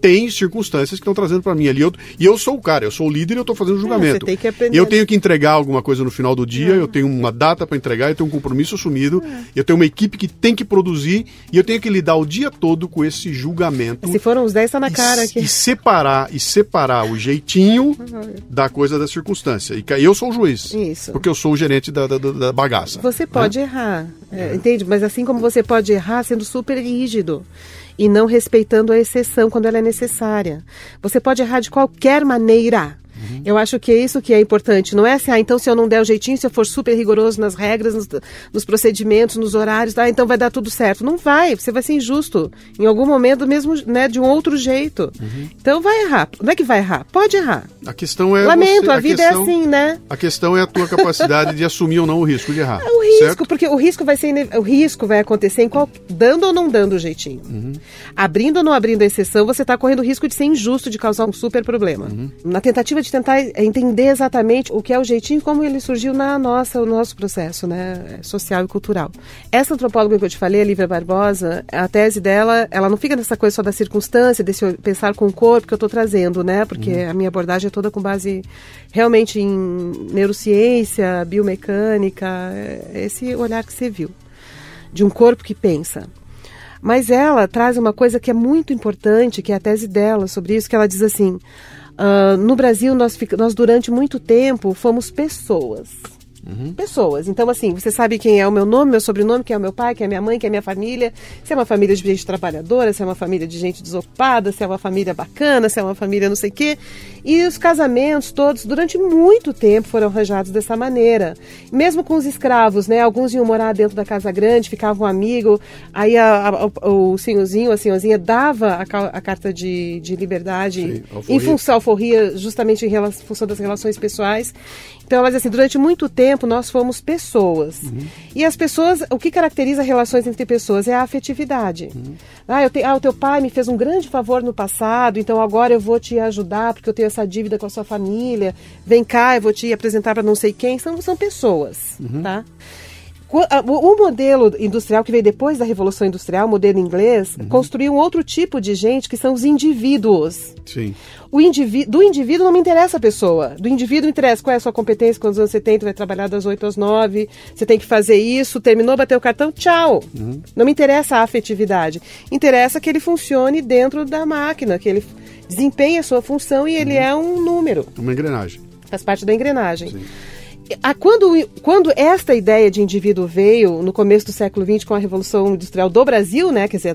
tem circunstâncias que estão trazendo para mim ali. Eu, e eu sou o cara, eu sou o líder e eu estou fazendo o julgamento. Aprender. Eu tenho que entregar alguma coisa no final do dia, eu tenho uma data para entregar, eu tenho um compromisso assumido, eu tenho uma equipe que tem que produzir e eu tenho que lidar o dia todo com esse julgamento. Se foram os 10, tá na cara aqui. E separar, e separar o jeitinho da coisa da circunstância. E eu sou o juiz. Isso. Porque eu sou o gerente da, da, da bagaça. Você pode né? errar, é, entende? Mas assim como você pode errar sendo super rígido e não respeitando a exceção quando ela é necessária. Você pode errar de qualquer maneira. Uhum. Eu acho que é isso que é importante. Não é assim, ah, então se eu não der o jeitinho, se eu for super rigoroso nas regras, nos, nos procedimentos, nos horários, ah, então vai dar tudo certo. Não vai, você vai ser injusto. Em algum momento, mesmo né, de um outro jeito. Uhum. Então vai errar. Não é que vai errar, pode errar. A questão é. Lamento, você, a, a, vida é questão, é assim, né? A questão é a tua capacidade de assumir ou não o risco de errar. É o risco, certo? porque o risco vai ser o risco vai acontecer em qual, dando ou não dando o jeitinho. Uhum. Abrindo ou não abrindo a exceção, você está correndo o risco de ser injusto, de causar um super problema. Uhum. Na tentativa de gente tentar entender exatamente o que é o jeitinho e como ele surgiu na nossa, no nosso processo né, social e cultural. Essa antropóloga que eu te falei, a Lívia Barbosa, a tese dela, ela não fica nessa coisa só da circunstância, desse pensar com o corpo que eu estou trazendo, né? Porque uhum. a minha abordagem é toda com base realmente em neurociência, biomecânica, esse olhar que você viu, de um corpo que pensa. Mas ela traz uma coisa que é muito importante, que é a tese dela sobre isso, que ela diz assim: uh, no Brasil, nós, nós durante muito tempo fomos pessoas. Uhum. Pessoas. Então, assim, você sabe quem é o meu nome, meu sobrenome, quem é o meu pai, quem é a minha mãe, quem é a minha família. Se é uma família de gente trabalhadora, se é uma família de gente desocupada, se é uma família bacana, se é uma família não sei o quê. E os casamentos todos, durante muito tempo, foram arranjados dessa maneira. Mesmo com os escravos, né? Alguns iam morar dentro da casa grande, ficavam amigos, aí a, a, o senhorzinho, a senhorzinha dava a, a carta de, de liberdade Sim, em função, alforria, justamente em função das relações pessoais. Então, diz assim, durante muito tempo nós fomos pessoas. Uhum. E as pessoas, o que caracteriza relações entre pessoas é a afetividade. Uhum. Ah, eu te, ah, o teu pai me fez um grande favor no passado, então agora eu vou te ajudar porque eu tenho essa dívida com a sua família. Vem cá, eu vou te apresentar para não sei quem. São, são pessoas, uhum. tá? O modelo industrial que veio depois da Revolução Industrial, o modelo inglês, uhum. construiu um outro tipo de gente que são os indivíduos. Sim. O indivíduo, do indivíduo não me interessa a pessoa. Do indivíduo me interessa qual é a sua competência, quantos anos você tem, tu vai trabalhar das 8 às 9, você tem que fazer isso, terminou, bateu o cartão, tchau. Uhum. Não me interessa a afetividade. Interessa que ele funcione dentro da máquina, que ele desempenhe a sua função e ele uhum. é um número. Uma engrenagem. Faz parte da engrenagem. Sim quando, quando esta ideia de indivíduo veio no começo do século XX com a Revolução Industrial do Brasil, né, quer dizer,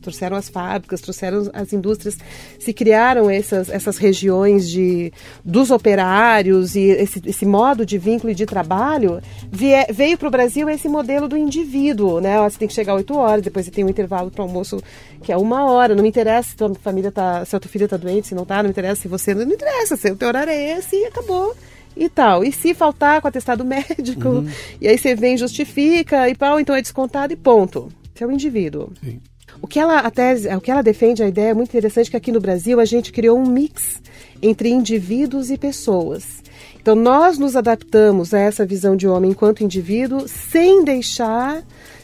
trouxeram as fábricas, trouxeram as indústrias, se criaram essas, essas regiões de, dos operários e esse, esse modo de vínculo e de trabalho, veio para o Brasil esse modelo do indivíduo, né, você tem que chegar 8 horas, depois você tem um intervalo para almoço que é uma hora, não me interessa se tua família tá, se a tua filha está doente, se não está, não me interessa se você, não me interessa, se o teu horário é esse e acabou e tal. E se faltar com atestado médico, uhum. e aí você vem, justifica e pau, então é descontado e ponto. Esse é o indivíduo. Sim. O que ela a tese, o que ela defende, a ideia é muito interessante que aqui no Brasil a gente criou um mix entre indivíduos e pessoas. Então nós nos adaptamos a essa visão de homem enquanto indivíduo sem deixar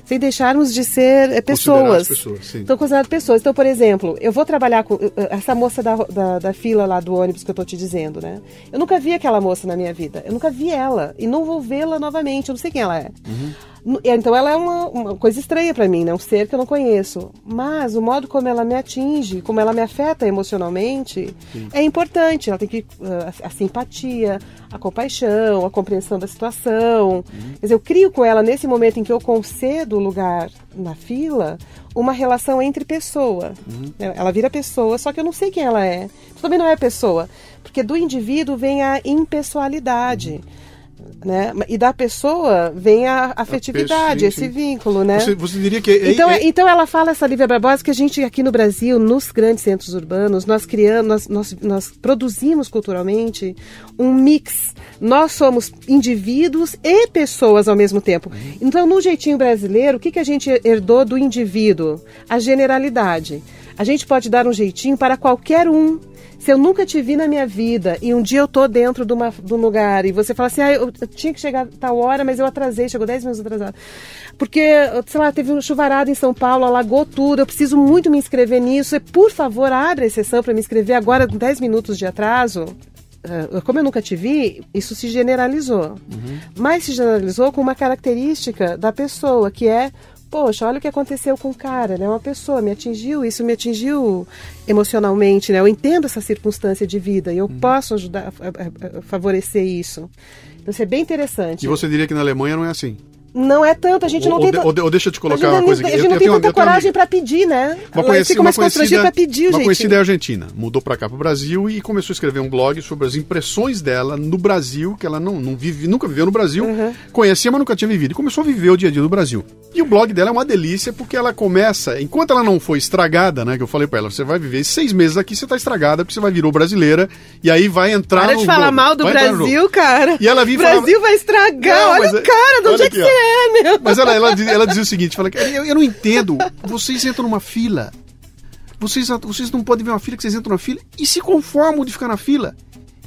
sem deixarmos de ser é, pessoas. pessoas Estão consideradas pessoas. Então, por exemplo, eu vou trabalhar com eh, eh, essa moça da, da, da, fila lá do ônibus que eu estou te dizendo, né? Eu nunca vi aquela moça na minha vida. Eu nunca vi ela. E não vou vê-la novamente. Eu não sei quem ela é. Uhum. Então ela é uma, uma coisa estranha para mim, né? Um ser que eu não conheço. Mas o modo como ela me atinge, como ela me afeta emocionalmente, Sim. é importante. Ela tem que uh, a simpatia, a compaixão, a compreensão da situação. Uhum. Quer dizer, eu crio com ela nesse momento em que eu concedo o lugar na fila, uma relação entre pessoa. Uhum. Ela vira pessoa, só que eu não sei quem ela é. Também não é pessoa, porque do indivíduo vem a impessoalidade. Uhum né? E da pessoa vem a afetividade, a esse sim. vínculo, né? Você, você diria que é, então, é, então ela fala essa Lívia Barbosa que a gente aqui no Brasil, nos grandes centros urbanos, nós criamos, nós, nós, nós produzimos culturalmente um mix. Nós somos indivíduos e pessoas ao mesmo tempo. Então, no jeitinho brasileiro, o que, que a gente herdou do indivíduo? A generalidade. A gente pode dar um jeitinho para qualquer um se eu nunca te vi na minha vida e um dia eu tô dentro de, uma, de um lugar e você fala assim, ah, eu, eu tinha que chegar a tal hora, mas eu atrasei, chegou 10 minutos atrasado. Porque, sei lá, teve um chuvarado em São Paulo, alagou tudo, eu preciso muito me inscrever nisso. E, por favor, abre a exceção para me inscrever agora com 10 minutos de atraso. Uh, como eu nunca te vi, isso se generalizou. Uhum. Mas se generalizou com uma característica da pessoa, que é poxa, olha o que aconteceu com o cara, né? Uma pessoa me atingiu, isso me atingiu emocionalmente, né? Eu entendo essa circunstância de vida e eu uhum. posso ajudar a, a, a, favorecer isso. Então isso é bem interessante. E você diria que na Alemanha não é assim? Não é tanto, a gente não ou, tem. Ou, ou deixa eu te colocar uma coisa aqui. A gente não tem tanta coragem para pedir, né? Uma conhecida, uma conhecida, pedir, uma conhecida é argentina. Mudou para cá, para o Brasil, e começou a escrever um blog sobre as impressões dela no Brasil, que ela não, não vive, nunca viveu no Brasil, uhum. conhecia, mas nunca tinha vivido. E começou a viver o dia a dia do Brasil. E o blog dela é uma delícia, porque ela começa, enquanto ela não foi estragada, né? Que eu falei para ela, você vai viver seis meses aqui, você tá estragada, porque você vai virou brasileira, e aí vai entrar Para no de falar mal do Brasil, cara. E ela vive Brasil falava... vai estragar, não, olha o é- cara, de onde é que você é, meu? Mas ela, ela, ela dizia o seguinte: fala, eu, eu não entendo. Vocês entram numa fila. Vocês, vocês não podem ver uma fila que vocês entram na fila e se conformam de ficar na fila.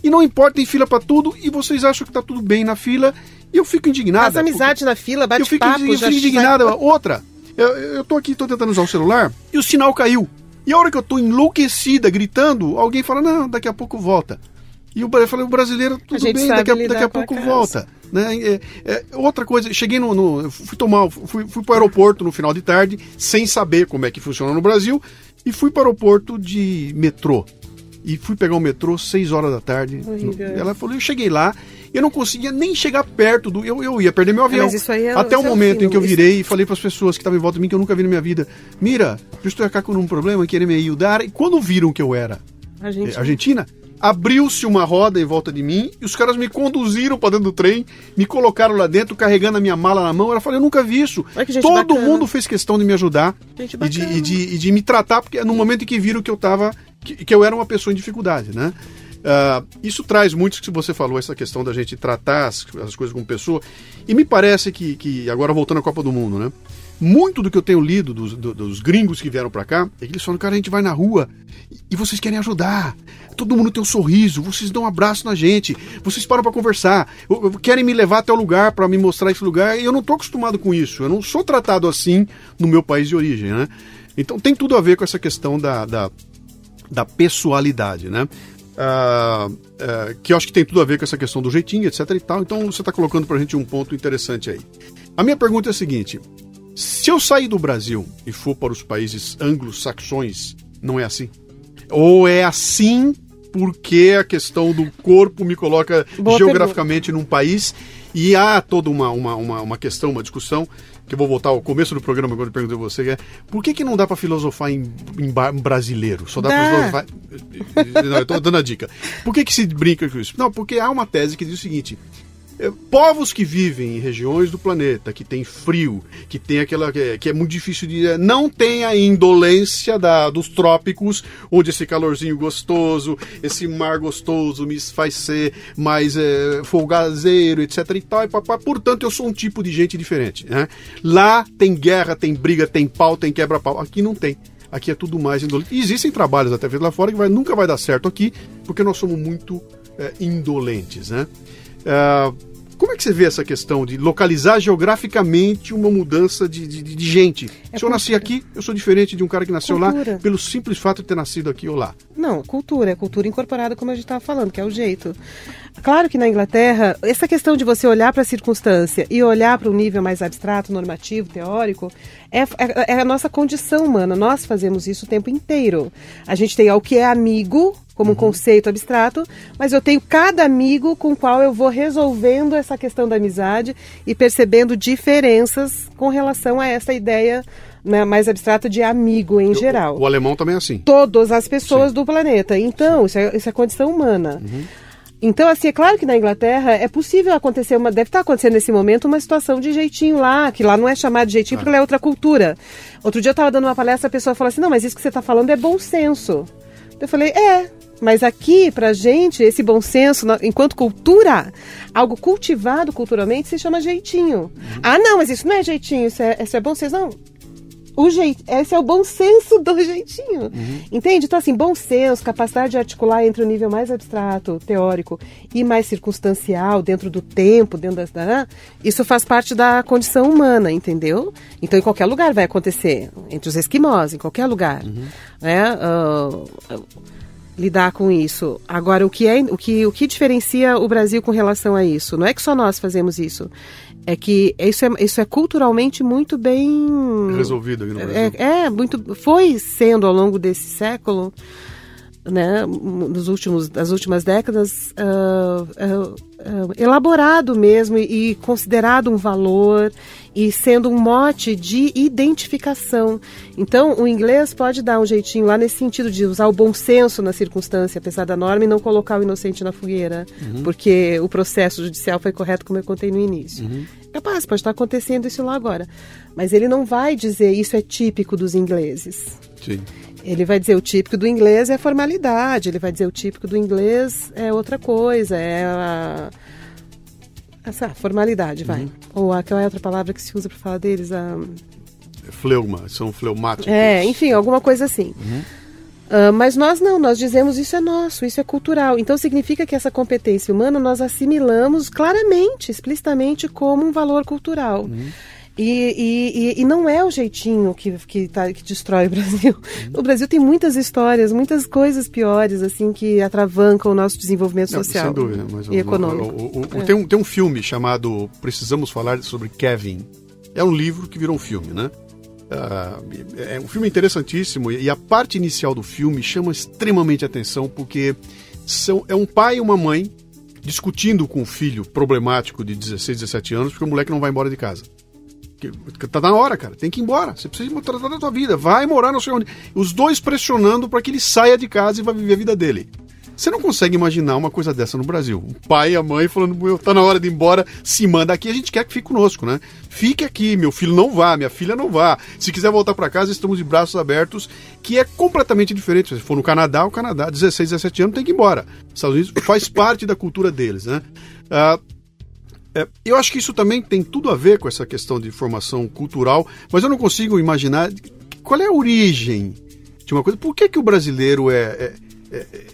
E não importa, tem fila para tudo e vocês acham que tá tudo bem na fila. E eu fico indignado. Faz amizade na fila, bate eu fico, papo. eu fico indignado. Outra, eu, eu tô aqui, tô tentando usar o celular e o sinal caiu. E a hora que eu tô enlouquecida, gritando, alguém fala, não, daqui a pouco volta. E o, eu falei, o brasileiro, tudo bem, daqui a, daqui a pouco a volta. Né? É, é, outra coisa, cheguei no, no. fui tomar. Fui, fui para o aeroporto no final de tarde, sem saber como é que funciona no Brasil, e fui para o aeroporto de metrô. E fui pegar o metrô 6 horas da tarde. No, ela falou, eu cheguei lá, eu não conseguia nem chegar perto do. Eu, eu ia perder meu avião. É, Até o momento em que eu virei isso... e falei para as pessoas que estavam em volta de mim que eu nunca vi na minha vida: Mira, eu estou aqui com um problema, querer me ajudar. E quando viram que eu era Argentina, Argentina abriu-se uma roda em volta de mim e os caras me conduziram para dentro do trem, me colocaram lá dentro, carregando a minha mala na mão. Ela falou: Eu nunca vi isso. Todo bacana. mundo fez questão de me ajudar e de, e, de, e de, me tratar, porque no momento em que viram que eu tava. que, que eu era uma pessoa em dificuldade, né? Uh, isso traz muito que você falou, essa questão da gente tratar as, as coisas como pessoa. E me parece que, que, agora voltando à Copa do Mundo, né? Muito do que eu tenho lido dos, dos gringos que vieram para cá é que eles falam, cara, a gente vai na rua e vocês querem ajudar. Todo mundo tem um sorriso, vocês dão um abraço na gente, vocês param para conversar, querem me levar até o lugar para me mostrar esse lugar. E eu não tô acostumado com isso, eu não sou tratado assim no meu país de origem, né? Então tem tudo a ver com essa questão da, da, da pessoalidade, né? Uh, uh, que eu acho que tem tudo a ver com essa questão do jeitinho, etc e tal. Então você está colocando para a gente um ponto interessante aí. A minha pergunta é a seguinte: se eu sair do Brasil e for para os países anglo-saxões, não é assim? Ou é assim porque a questão do corpo me coloca Boa geograficamente pergunta. num país e há toda uma, uma, uma, uma questão, uma discussão que eu vou voltar ao começo do programa quando eu perguntei a você, é por que, que não dá para filosofar em, em, brasileiro? Só dá, dá. para filosofar. Não, eu tô dando a dica. Por que, que se brinca com isso? Não, porque há uma tese que diz o seguinte: povos que vivem em regiões do planeta que tem frio, que tem aquela que é, é muito difícil de é, não tem a indolência da, dos trópicos, onde esse calorzinho gostoso, esse mar gostoso me faz ser mais é, folgazeiro, etc e tal. E. Portanto, eu sou um tipo de gente diferente. Né? Lá tem guerra, tem briga, tem pau, tem quebra-pau. Aqui não tem. Aqui é tudo mais indolente. E existem trabalhos até feitos lá fora que vai, nunca vai dar certo aqui, porque nós somos muito é, indolentes, né? Uh, como é que você vê essa questão de localizar geograficamente uma mudança de, de, de gente? É Se eu nasci aqui, eu sou diferente de um cara que nasceu cultura. lá pelo simples fato de ter nascido aqui ou lá. Não, cultura, é cultura incorporada, como a gente estava falando, que é o jeito. Claro que na Inglaterra, essa questão de você olhar para a circunstância e olhar para um nível mais abstrato, normativo, teórico, é, é, é, a nossa condição humana. Nós fazemos isso o tempo inteiro. A gente tem o que é amigo, como um uhum. conceito abstrato, mas eu tenho cada amigo com o qual eu vou resolvendo essa questão da amizade e percebendo diferenças com relação a essa ideia né, mais abstrata de amigo em eu, geral. O, o, alemão também é assim. Todas as pessoas Sim. do planeta. Então, isso é, isso é condição humana. Uhum. Então, assim, é claro que na Inglaterra é possível acontecer uma. Deve estar acontecendo nesse momento uma situação de jeitinho lá, que lá não é chamado de jeitinho ah. porque lá é outra cultura. Outro dia eu estava dando uma palestra, a pessoa falou assim: não, mas isso que você está falando é bom senso. Eu falei: é, mas aqui, pra gente, esse bom senso, enquanto cultura, algo cultivado culturalmente, se chama jeitinho. Uhum. Ah, não, mas isso não é jeitinho, isso é, isso é bom senso. Não, o jeito, esse é o bom senso do jeitinho. Uhum. Entende? Então, assim, bom senso, capacidade de articular entre o nível mais abstrato, teórico, e mais circunstancial, dentro do tempo, dentro da. Isso faz parte da condição humana, entendeu? Então, em qualquer lugar vai acontecer. Entre os esquimós, em qualquer lugar. Uhum. Né? Uh, lidar com isso. Agora, o que, é, o, que, o que diferencia o Brasil com relação a isso? Não é que só nós fazemos isso. É que isso é, isso é culturalmente muito bem resolvido aqui no Brasil. É, é muito foi sendo ao longo desse século né, nos últimos, das últimas décadas, uh, uh, uh, elaborado mesmo e, e, considerado um valor e sendo um mote de identificação. Então, o inglês pode dar um jeitinho lá nesse sentido de usar o bom senso na circunstância, apesar da norma, e não colocar o inocente na fogueira, uhum. porque o processo judicial foi correto, como eu contei no início. Uhum. Capaz, pode estar acontecendo isso lá agora. Mas ele não vai dizer isso é típico dos ingleses. Sim. Ele vai dizer o típico do inglês é formalidade, ele vai dizer o típico do inglês é outra coisa, é a, essa formalidade, vai. Uhum. Ou aquela outra palavra que se usa para falar deles, a fleuma, são fleumáticos. É, enfim, alguma coisa assim. Uhum. Uh, mas nós não, nós dizemos isso é nosso, isso é cultural. Então significa que essa competência humana nós assimilamos claramente, explicitamente como um valor cultural. Uhum. E, e, e, não é o jeitinho que, que, tá, que destrói o Brasil. Uhum. O Brasil tem muitas histórias, muitas coisas piores, assim, que atravancam o nosso desenvolvimento não, social. Dúvida, e econômico. O, o, é. tem, um, tem um filme chamado Precisamos Falar sobre Kevin. É um livro que virou um filme, né? Uh, é um filme interessantíssimo e a parte inicial do filme chama extremamente atenção porque são, é um pai e uma mãe discutindo com um filho problemático de 16, 17 anos porque o moleque não vai embora de casa. Tá na hora, cara. Tem que ir embora. Você precisa tratar da tua vida. Vai morar não sei onde. Os dois pressionando para que ele saia de casa e vá viver a vida dele. Você não consegue imaginar uma coisa dessa no Brasil. O pai e a mãe falando, tá na hora de ir embora, se manda aqui, a gente quer que fique conosco, né? Fique aqui, meu filho não vá, minha filha não vá. Se quiser voltar para casa, estamos de braços abertos, que é completamente diferente. Se for no Canadá, o Canadá, 16, 17 anos, tem que ir embora. Estados Unidos faz parte da cultura deles, né? Uh, é, eu acho que isso também tem tudo a ver com essa questão de formação cultural, mas eu não consigo imaginar qual é a origem de uma coisa. Por que, que o brasileiro é, é, é, é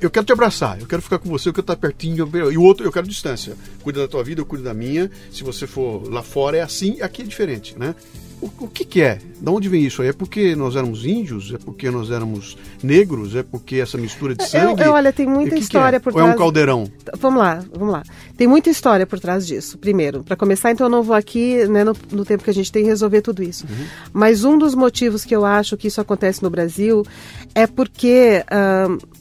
eu quero te abraçar, eu quero ficar com você, eu quero estar pertinho, e o outro eu quero distância. Cuida da tua vida, eu cuido da minha. Se você for lá fora é assim, aqui é diferente, né? O, o que, que, é? Da onde vem isso? É porque nós éramos índios? É porque nós éramos negros? É porque essa mistura de sangue? Eu, eu, olha, tem muita história é? por trás. Ou é um caldeirão? Vamos lá, vamos lá. Tem muita história por trás disso. Primeiro, para começar, então eu não vou aqui, né, no, no, tempo que a gente tem, resolver tudo isso. Uhum. Mas um dos motivos que eu acho que isso acontece no Brasil é porque. Uh,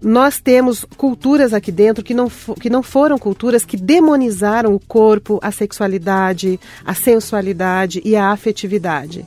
nós temos culturas aqui dentro que não, que não foram culturas que demonizaram o corpo, a sexualidade, a sensualidade e a afetividade.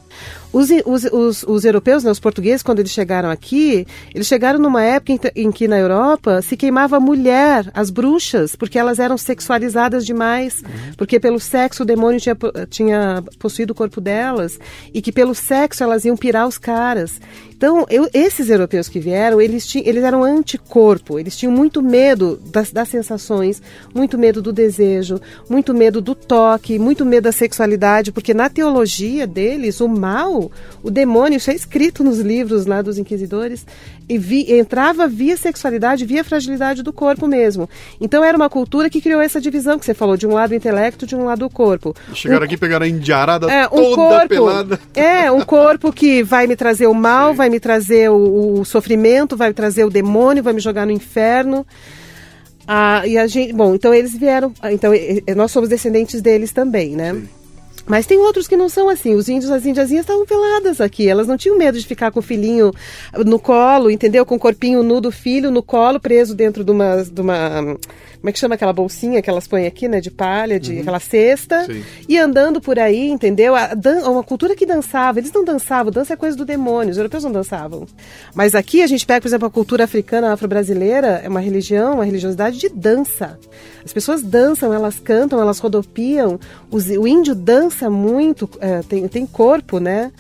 Os, os, os, os, europeus, né, os portugueses, quando eles chegaram aqui, eles chegaram numa época em, em, que na Europa se queimava a mulher, as bruxas, porque elas eram sexualizadas demais, uhum. porque pelo sexo o demônio tinha, tinha possuído o corpo delas e que pelo sexo elas iam pirar os caras. Então, eu, esses europeus que vieram, eles, tinham, eles eram anticorpo, eles tinham muito medo das, das sensações, muito medo do desejo, muito medo do toque, muito medo da sexualidade, porque na teologia deles, o mal o demônio, isso é escrito nos livros lá dos inquisidores, e vi, entrava via sexualidade, via fragilidade do corpo mesmo. Então era uma cultura que criou essa divisão que você falou, de um lado o intelecto, de um lado o corpo. Chegaram um, aqui, pegaram a indiarada é, um toda corpo, pelada. É, um corpo que vai me trazer o mal, Sim. vai me trazer o, o sofrimento, vai me trazer o demônio, vai me jogar no inferno. Ah, e a gente, bom, então eles vieram, então nós somos descendentes deles também, né? Sim. Mas tem outros que não são assim. Os índios, as indiazinhas estavam peladas aqui. Elas não tinham medo de ficar com o filhinho no colo, entendeu? Com o corpinho nu do filho no colo, preso dentro de uma, de uma como é que chama aquela bolsinha que elas põem aqui, né? De palha, de uhum. aquela cesta. Sim. E andando por aí, entendeu? A dan uma cultura que dançava. Eles não dançavam, dança é coisa do demônio. Os europeus não dançavam. Mas aqui a gente pega, por exemplo, a cultura africana, afro-brasileira, é uma religião, uma religiosidade de dança. As pessoas dançam, elas cantam, elas rodopiam. Os, o índio dança muito, é, tem, tem corpo, né?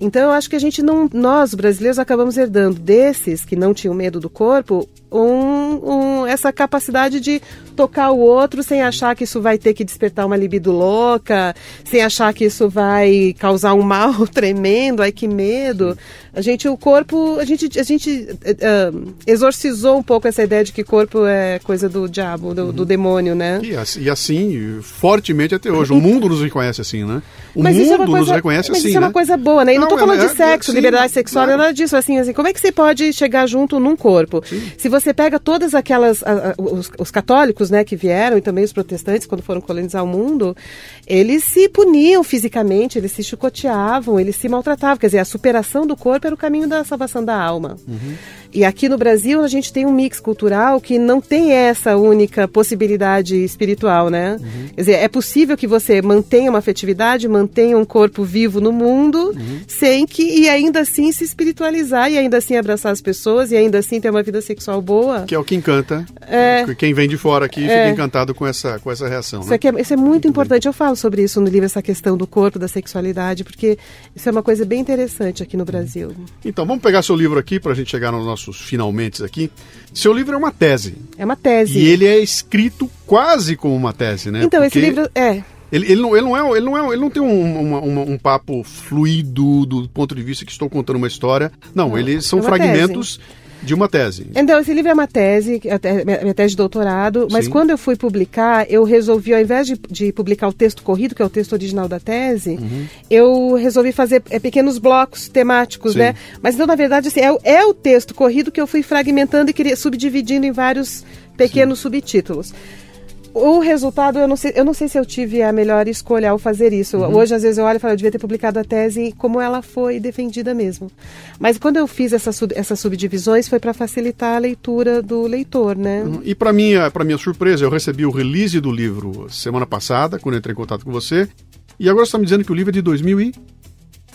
Então eu acho que a gente não, nós brasileiros acabamos herdando desses que não tinham medo do corpo, um, um, essa capacidade de tocar o outro sem achar que isso vai ter que despertar uma libido louca, sem achar que isso vai causar um mal tremendo, ai que medo. A gente, o corpo, a gente, a gente uh, exorcizou um pouco essa ideia de que corpo é coisa do diabo, do, uhum. do demônio, né? E assim, e assim, fortemente até hoje. O mundo nos reconhece assim, né? O mas mundo é coisa, nos reconhece mas assim. Isso né? é uma coisa boa, né? E não tô falando é, de sexo, é, liberdade sexual, claro. nada disso. Assim, assim, como é que você pode chegar junto num corpo? Sim. Se você pega todas aquelas. A, a, os, os, católicos, né, que vieram, e também os protestantes, quando foram colonizar o mundo, eles se puniam fisicamente, eles se chicoteavam, eles se maltratavam. Quer dizer, a superação do corpo era o caminho da salvação da alma. Uhum. E aqui no Brasil a gente tem um mix cultural que não tem essa única possibilidade espiritual, né? Uhum. Quer dizer, é possível que você mantenha uma afetividade, mantenha um corpo vivo no mundo, uhum. sem que, e ainda assim se espiritualizar, e ainda assim abraçar as pessoas, e ainda assim ter uma vida sexual boa. Que é o que encanta. É, Quem vem de fora aqui é, fica encantado com essa, com essa reação. Isso, né? é, isso é muito, muito importante. Bem. Eu falo sobre isso no livro, essa questão do corpo, da sexualidade, porque isso é uma coisa bem interessante aqui no Brasil. Então, vamos pegar seu livro aqui para a gente chegar no nosso nossos finalmente aqui. Seu livro é uma tese. É uma tese. E ele é escrito quase como uma tese, né? Então, Porque... esse livro é. Ele, ele, não, ele, não, é, ele, não, é, ele não tem um, uma, uma, um papo fluido do ponto de vista que estou contando uma história. Não, não eles são é fragmentos. Tese de uma tese. Então, esse livro é uma tese, minha tese de doutorado, mas Sim. quando eu fui publicar, eu resolvi, ao invés de, de, publicar o texto corrido, que é o texto original da tese, uhum. eu resolvi fazer é, pequenos blocos temáticos, Sim. né? Mas então, na verdade, assim, é, é, o texto corrido que eu fui fragmentando e queria, subdividindo em vários pequenos Sim. subtítulos o resultado, eu não, sei, eu não sei se eu tive a melhor escolha ao fazer isso. Uhum. Hoje, às vezes, eu olho e falo, eu devia ter publicado a tese como ela foi defendida mesmo. Mas quando eu fiz essa sub, essas subdivisões, foi para facilitar a leitura do leitor, né? Uhum. E para minha, minha surpresa, eu recebi o release do livro semana passada, quando eu entrei em contato com você. E agora você está me dizendo que o livro é de 2000 e...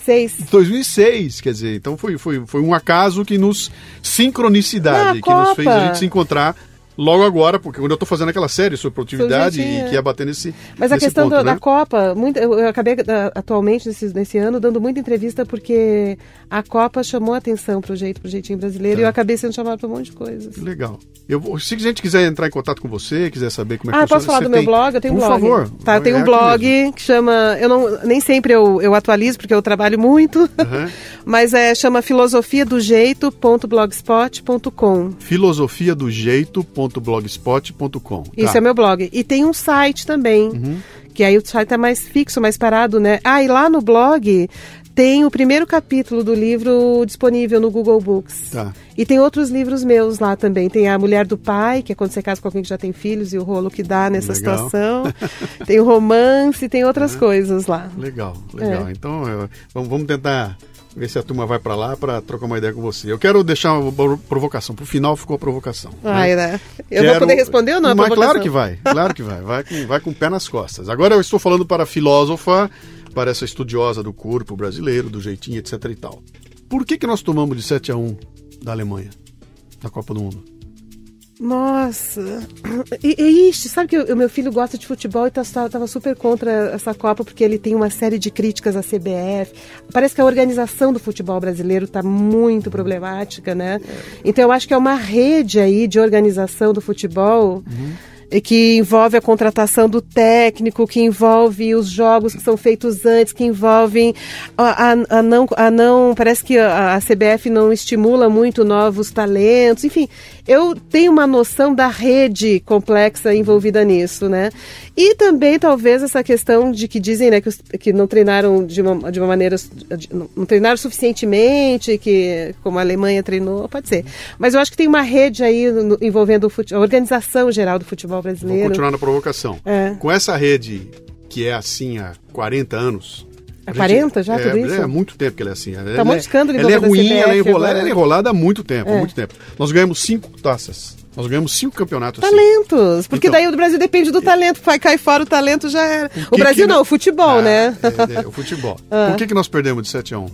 2006. 2006, quer dizer, então foi, foi, foi um acaso que nos. sincronicidade, que nos fez a gente se encontrar logo agora, porque quando eu estou fazendo aquela série sobre produtividade e que ia bater nesse. Mas nesse a questão ponto, do, né? da Copa, muito, eu acabei atualmente nesse, nesse ano dando muita entrevista porque a Copa chamou a atenção para o jeito, pro jeitinho brasileiro tá. e eu acabei sendo chamado para um monte de coisas. Legal. Eu, se a gente quiser entrar em contato com você, quiser saber como é que ah, funciona, posso falar do meu tem... blog? Eu tenho Por um blog. favor. Tá, eu tenho um é blog que chama. Eu não, nem sempre eu, eu atualizo porque eu trabalho muito, uhum. mas é, chama filosofia do jeito.blogspot.com. Filosofia do jeito.blogspot.com. Tá. Isso é meu blog. E tem um site também. Uhum. Que aí o site é mais fixo, mais parado, né? Ah, e lá no blog tem o primeiro capítulo do livro disponível no Google Books. Tá. E tem outros livros meus lá também. Tem A Mulher do Pai, que é quando você casa com alguém que já tem filhos e o rolo que dá nessa legal. situação. tem o romance, tem outras é. coisas lá. Legal, legal. É. Então, vamos, vamos tentar ver se a turma vai para lá para trocar uma ideia com você. Eu quero deixar uma provocação. Pro final ficou a provocação. Ai, né? né? Eu quero... vou poder responder ou não? Mas claro que vai, claro que vai. Vai com, vai com o pé nas costas. Agora eu estou falando para a filósofa para essa estudiosa do corpo brasileiro, do jeitinho, etc e tal. Por que, que nós tomamos de 7 a 1 da Alemanha na Copa do Mundo? Nossa, e, e ixi, sabe que o meu filho gosta de futebol e estava tá, super contra essa Copa porque ele tem uma série de críticas à CBF. Parece que a organização do futebol brasileiro está muito problemática, né? Então eu acho que é uma rede aí de organização do futebol. Uhum que envolve a contratação do técnico, que envolve os jogos que são feitos antes, que envolvem a, a, a não, a não. Parece que a, a, CBF não estimula muito novos talentos, enfim. Eu tenho uma noção da rede complexa envolvida nisso, né? E também, talvez, essa questão de que dizem né, que, que não treinaram de uma, de uma maneira. De, não treinaram suficientemente, que como a Alemanha treinou, pode ser. Mas eu acho que tem uma rede aí no, envolvendo a organização geral do futebol brasileiro. Vou continuar na provocação. É. Com essa rede que é assim há 40 anos. Há 40 já, é, tudo isso? É muito tempo que ela é assim. Tá muito escândalo Ela é ruim, ela é enrolada, ela é enrolada há muito tempo, é. muito tempo. Nós ganhamos cinco taças. Nós ganhamos cinco campeonatos. Assim. Talentos. Assim. Porque então, daí o Brasil depende do talento. Vai cair fora o talento, já era. O, Brasil não, o futebol, ah, né? É, é, o futebol. ah. Por que, que nós perdemos de 7 a 1?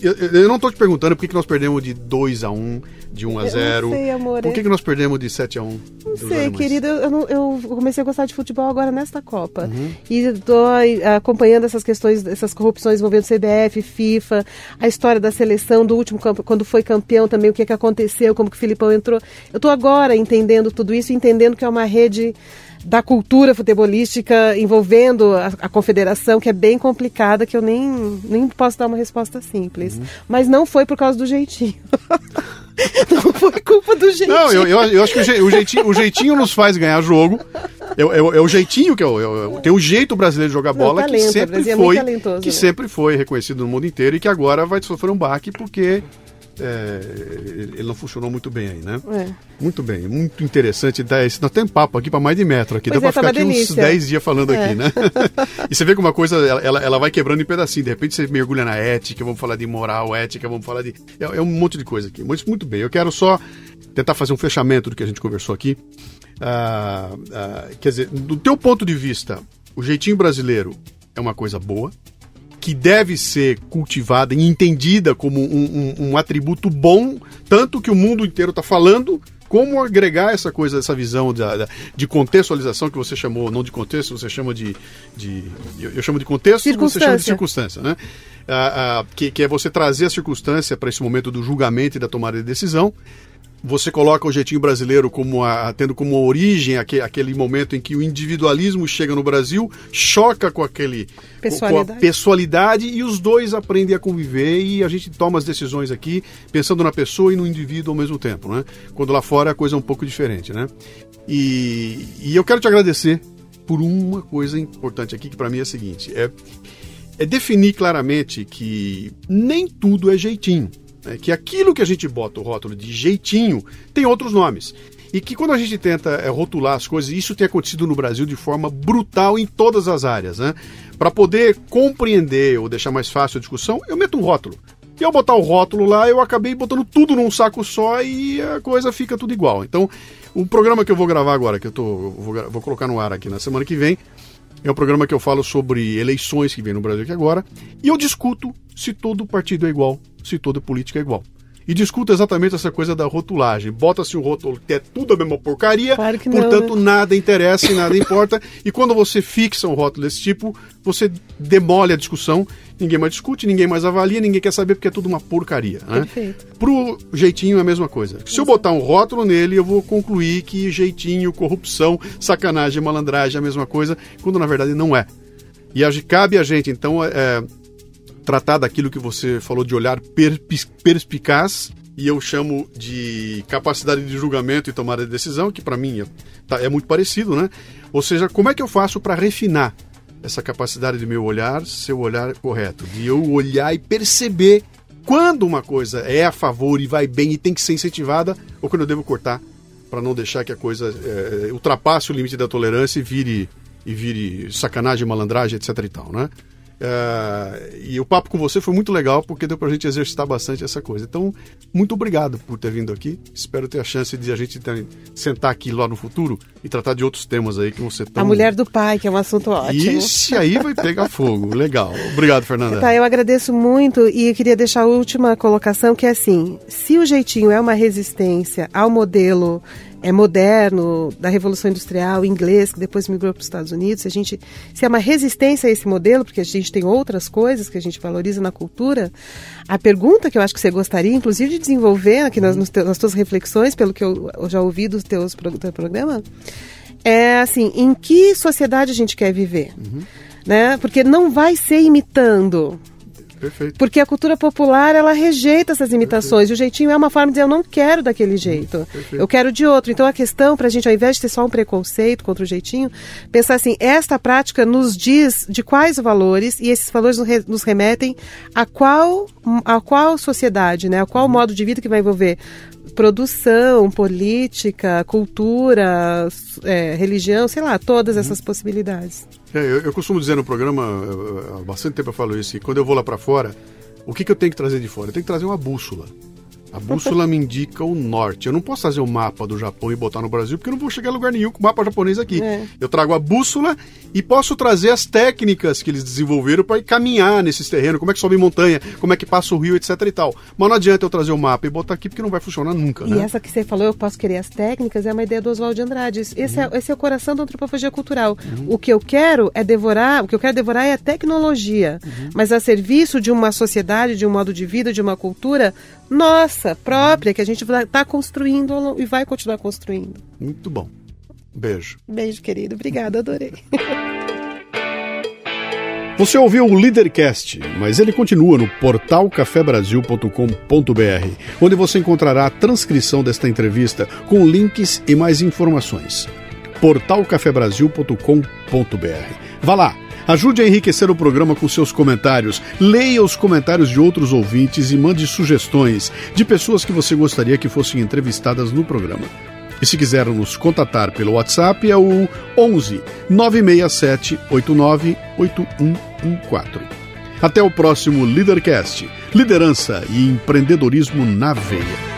Eu, eu não estou te perguntando por que, que nós perdemos de 2 a 1 de 1 a 0 não sei, amor. Por que, que nós perdemos de 7 a 1 Não sei, querido. Eu, eu, comecei a gostar de futebol agora nesta Copa. Uhum. E estou acompanhando essas questões, essas corrupções envolvendo CBF, FIFA, a história da seleção do último campo, quando foi campeão também, o que, que aconteceu, como que o Filipão entrou. Eu estou agora entendendo tudo isso, entendendo que é uma rede da cultura futebolística envolvendo a, a, confederação, que é bem complicada, que eu nem, nem posso dar uma resposta simples. Uhum. Mas não foi por causa do jeitinho. não foi culpa do jeitinho. Não, eu, eu, eu acho que o jeitinho, o jeitinho nos faz ganhar jogo. É, é, é o jeitinho que eu, eu, tem o jeito brasileiro de jogar bola talento, que sempre é foi que né? sempre foi reconhecido no mundo inteiro e que agora vai sofrer um baque porque é, ele não funcionou muito bem aí, né? É. Muito bem, muito interessante. Nós temos papo aqui para mais de metro aqui. Pois Dá é, para tá ficar aqui delícia. uns 10 dias falando é. aqui, né? e você vê que uma coisa, ela, ela vai quebrando em pedacinho. De repente você mergulha na ética, vamos falar de moral, ética, vamos falar de. É, é um monte de coisa aqui. Mas muito bem, eu quero só tentar fazer um fechamento do que a gente conversou aqui. Ah, ah, quer dizer, do teu ponto de vista, o jeitinho brasileiro é uma coisa boa que deve ser cultivada e entendida como um, um, um atributo bom, tanto que o mundo inteiro está falando, como agregar essa coisa, essa visão de, de contextualização que você chamou, não de contexto, você chama de. de eu, eu chamo de contexto, você chama de circunstância, né? Ah, ah, que, que, é você trazer a circunstância para esse momento do julgamento e da tomada de decisão. Você coloca o jeitinho brasileiro como a, tendo como origem aquele, aquele momento em que o individualismo chega no Brasil, choca com aquele pessoalidade. Com a pessoalidade e os dois aprendem a conviver e a gente toma as decisões aqui pensando na pessoa e no indivíduo ao mesmo tempo, né? Quando lá fora a coisa é um pouco diferente, né? E, e eu quero te agradecer por uma coisa importante aqui que para mim é a seguinte, é, é definir claramente que nem tudo é jeitinho né, que aquilo que a gente bota o rótulo de jeitinho tem outros nomes. E que quando a gente tenta é, rotular as coisas, isso tem acontecido no Brasil de forma brutal em todas as áreas. Né? Para poder compreender ou deixar mais fácil a discussão, eu meto um rótulo. E ao botar o rótulo lá, eu acabei botando tudo num saco só e a coisa fica tudo igual. Então, o programa que eu vou gravar agora, que eu tô, vou, vou colocar no ar aqui na semana que vem, é um programa que eu falo sobre eleições que vem no Brasil aqui agora. E eu discuto se todo partido é igual, se toda política é igual. E discuto exatamente essa coisa da rotulagem. Bota-se um rótulo que é tudo a mesma porcaria, claro que portanto não, né? nada interessa e nada importa. E quando você fixa um rótulo desse tipo, você demole a discussão, ninguém mais discute, ninguém mais avalia, ninguém quer saber porque é tudo uma porcaria. Né? Perfeito. Pro jeitinho é a mesma coisa. Se eu botar um rótulo nele, eu vou concluir que jeitinho, corrupção, sacanagem, malandragem é a mesma coisa, quando na verdade não é. E cabe a gente, então, é, tratar daquilo que você falou de olhar perspicaz e eu chamo de capacidade de julgamento e tomada de decisão, que para mim é, tá, é, muito parecido, né? Ou seja, como é que eu faço para refinar essa capacidade de meu olhar, seu olhar correto, de eu olhar e perceber quando uma coisa é a favor e vai bem e tem que ser incentivada, ou quando eu devo cortar para não deixar que a coisa é, ultrapasse o limite da tolerância e vire e vire sacanagem, malandragem, etc e tal, né? Uh, e o papo com você foi muito legal porque deu pra gente exercitar bastante essa coisa. Então, muito obrigado por ter vindo aqui. Espero ter a chance de a gente ter, sentar aqui lá no futuro e tratar de outros temas aí que você tão... A mulher do pai, que é um assunto ótimo. Esse aí vai pegar fogo. Legal. Obrigado, Fernanda. Tá, eu agradeço muito e eu queria deixar a última colocação que é assim: se o jeitinho é uma resistência ao modelo é moderno, da Revolução Industrial, inglês, que depois migrou para os Estados Unidos, se a gente se é uma resistência a esse modelo, porque a gente tem outras coisas que a gente valoriza na cultura, a pergunta que eu acho que você gostaria, inclusive, de desenvolver aqui nas, nas tuas reflexões, pelo que eu, eu já ouvi dos teus do teu programa, é assim, em que sociedade a gente quer viver? Uhum. Né? Porque não vai ser imitando Perfeito. Porque a cultura popular, ela rejeita essas imitações. Perfeito. E o jeitinho é uma forma de dizer, eu não quero daquele jeito. Perfeito. Eu quero de outro. Então a questão para a gente, ao invés de ter só um preconceito contra o jeitinho, pensar assim, esta prática nos diz de quais valores e esses valores nos remetem a qual, a qual sociedade, né? A qual uhum. modo de vida que vai envolver produção, política, cultura, é, religião, sei lá, todas uhum. essas possibilidades. É, eu, eu, costumo dizer no programa, há bastante tempo eu falo isso, que quando eu vou lá para fora, o que, que eu tenho que trazer de fora? Eu tenho que trazer uma bússola. A bússola me indica o norte. Eu não posso fazer o mapa do Japão e botar no Brasil, porque eu não vou chegar a lugar nenhum com o mapa japonês aqui. É. Eu trago a bússola e posso trazer as técnicas que eles desenvolveram para caminhar nesses terrenos, como é que sobe montanha, como é que passa o rio, etc e tal. Mas não adianta eu trazer o mapa e botar aqui, porque não vai funcionar nunca. E né? essa que você falou, eu posso querer as técnicas, é uma ideia do Oswald de Andrade. Esse, é, uhum. é, esse é o coração da antropofagia cultural. Uhum. O que eu quero é devorar, o que eu quero devorar é a tecnologia, uhum. mas a serviço de uma sociedade, de um modo de vida, de uma cultura nossa, própria, que a gente está construindo e vai continuar construindo. Muito bom. Beijo. Beijo, querido. Obrigada, adorei. Você ouviu o Leadercast, mas ele continua no portal cafebrasil.com.br, onde você encontrará a transcrição desta entrevista com links e mais informações. portalcafebrasil.com.br. Vá lá Ajude a enriquecer o programa com seus comentários. Leia os comentários de outros ouvintes e mande sugestões de pessoas que você gostaria que fossem entrevistadas no programa. E se quiser nos contatar pelo WhatsApp é o 11 967 89 8114. Até o próximo Leadercast. Liderança e empreendedorismo na veia.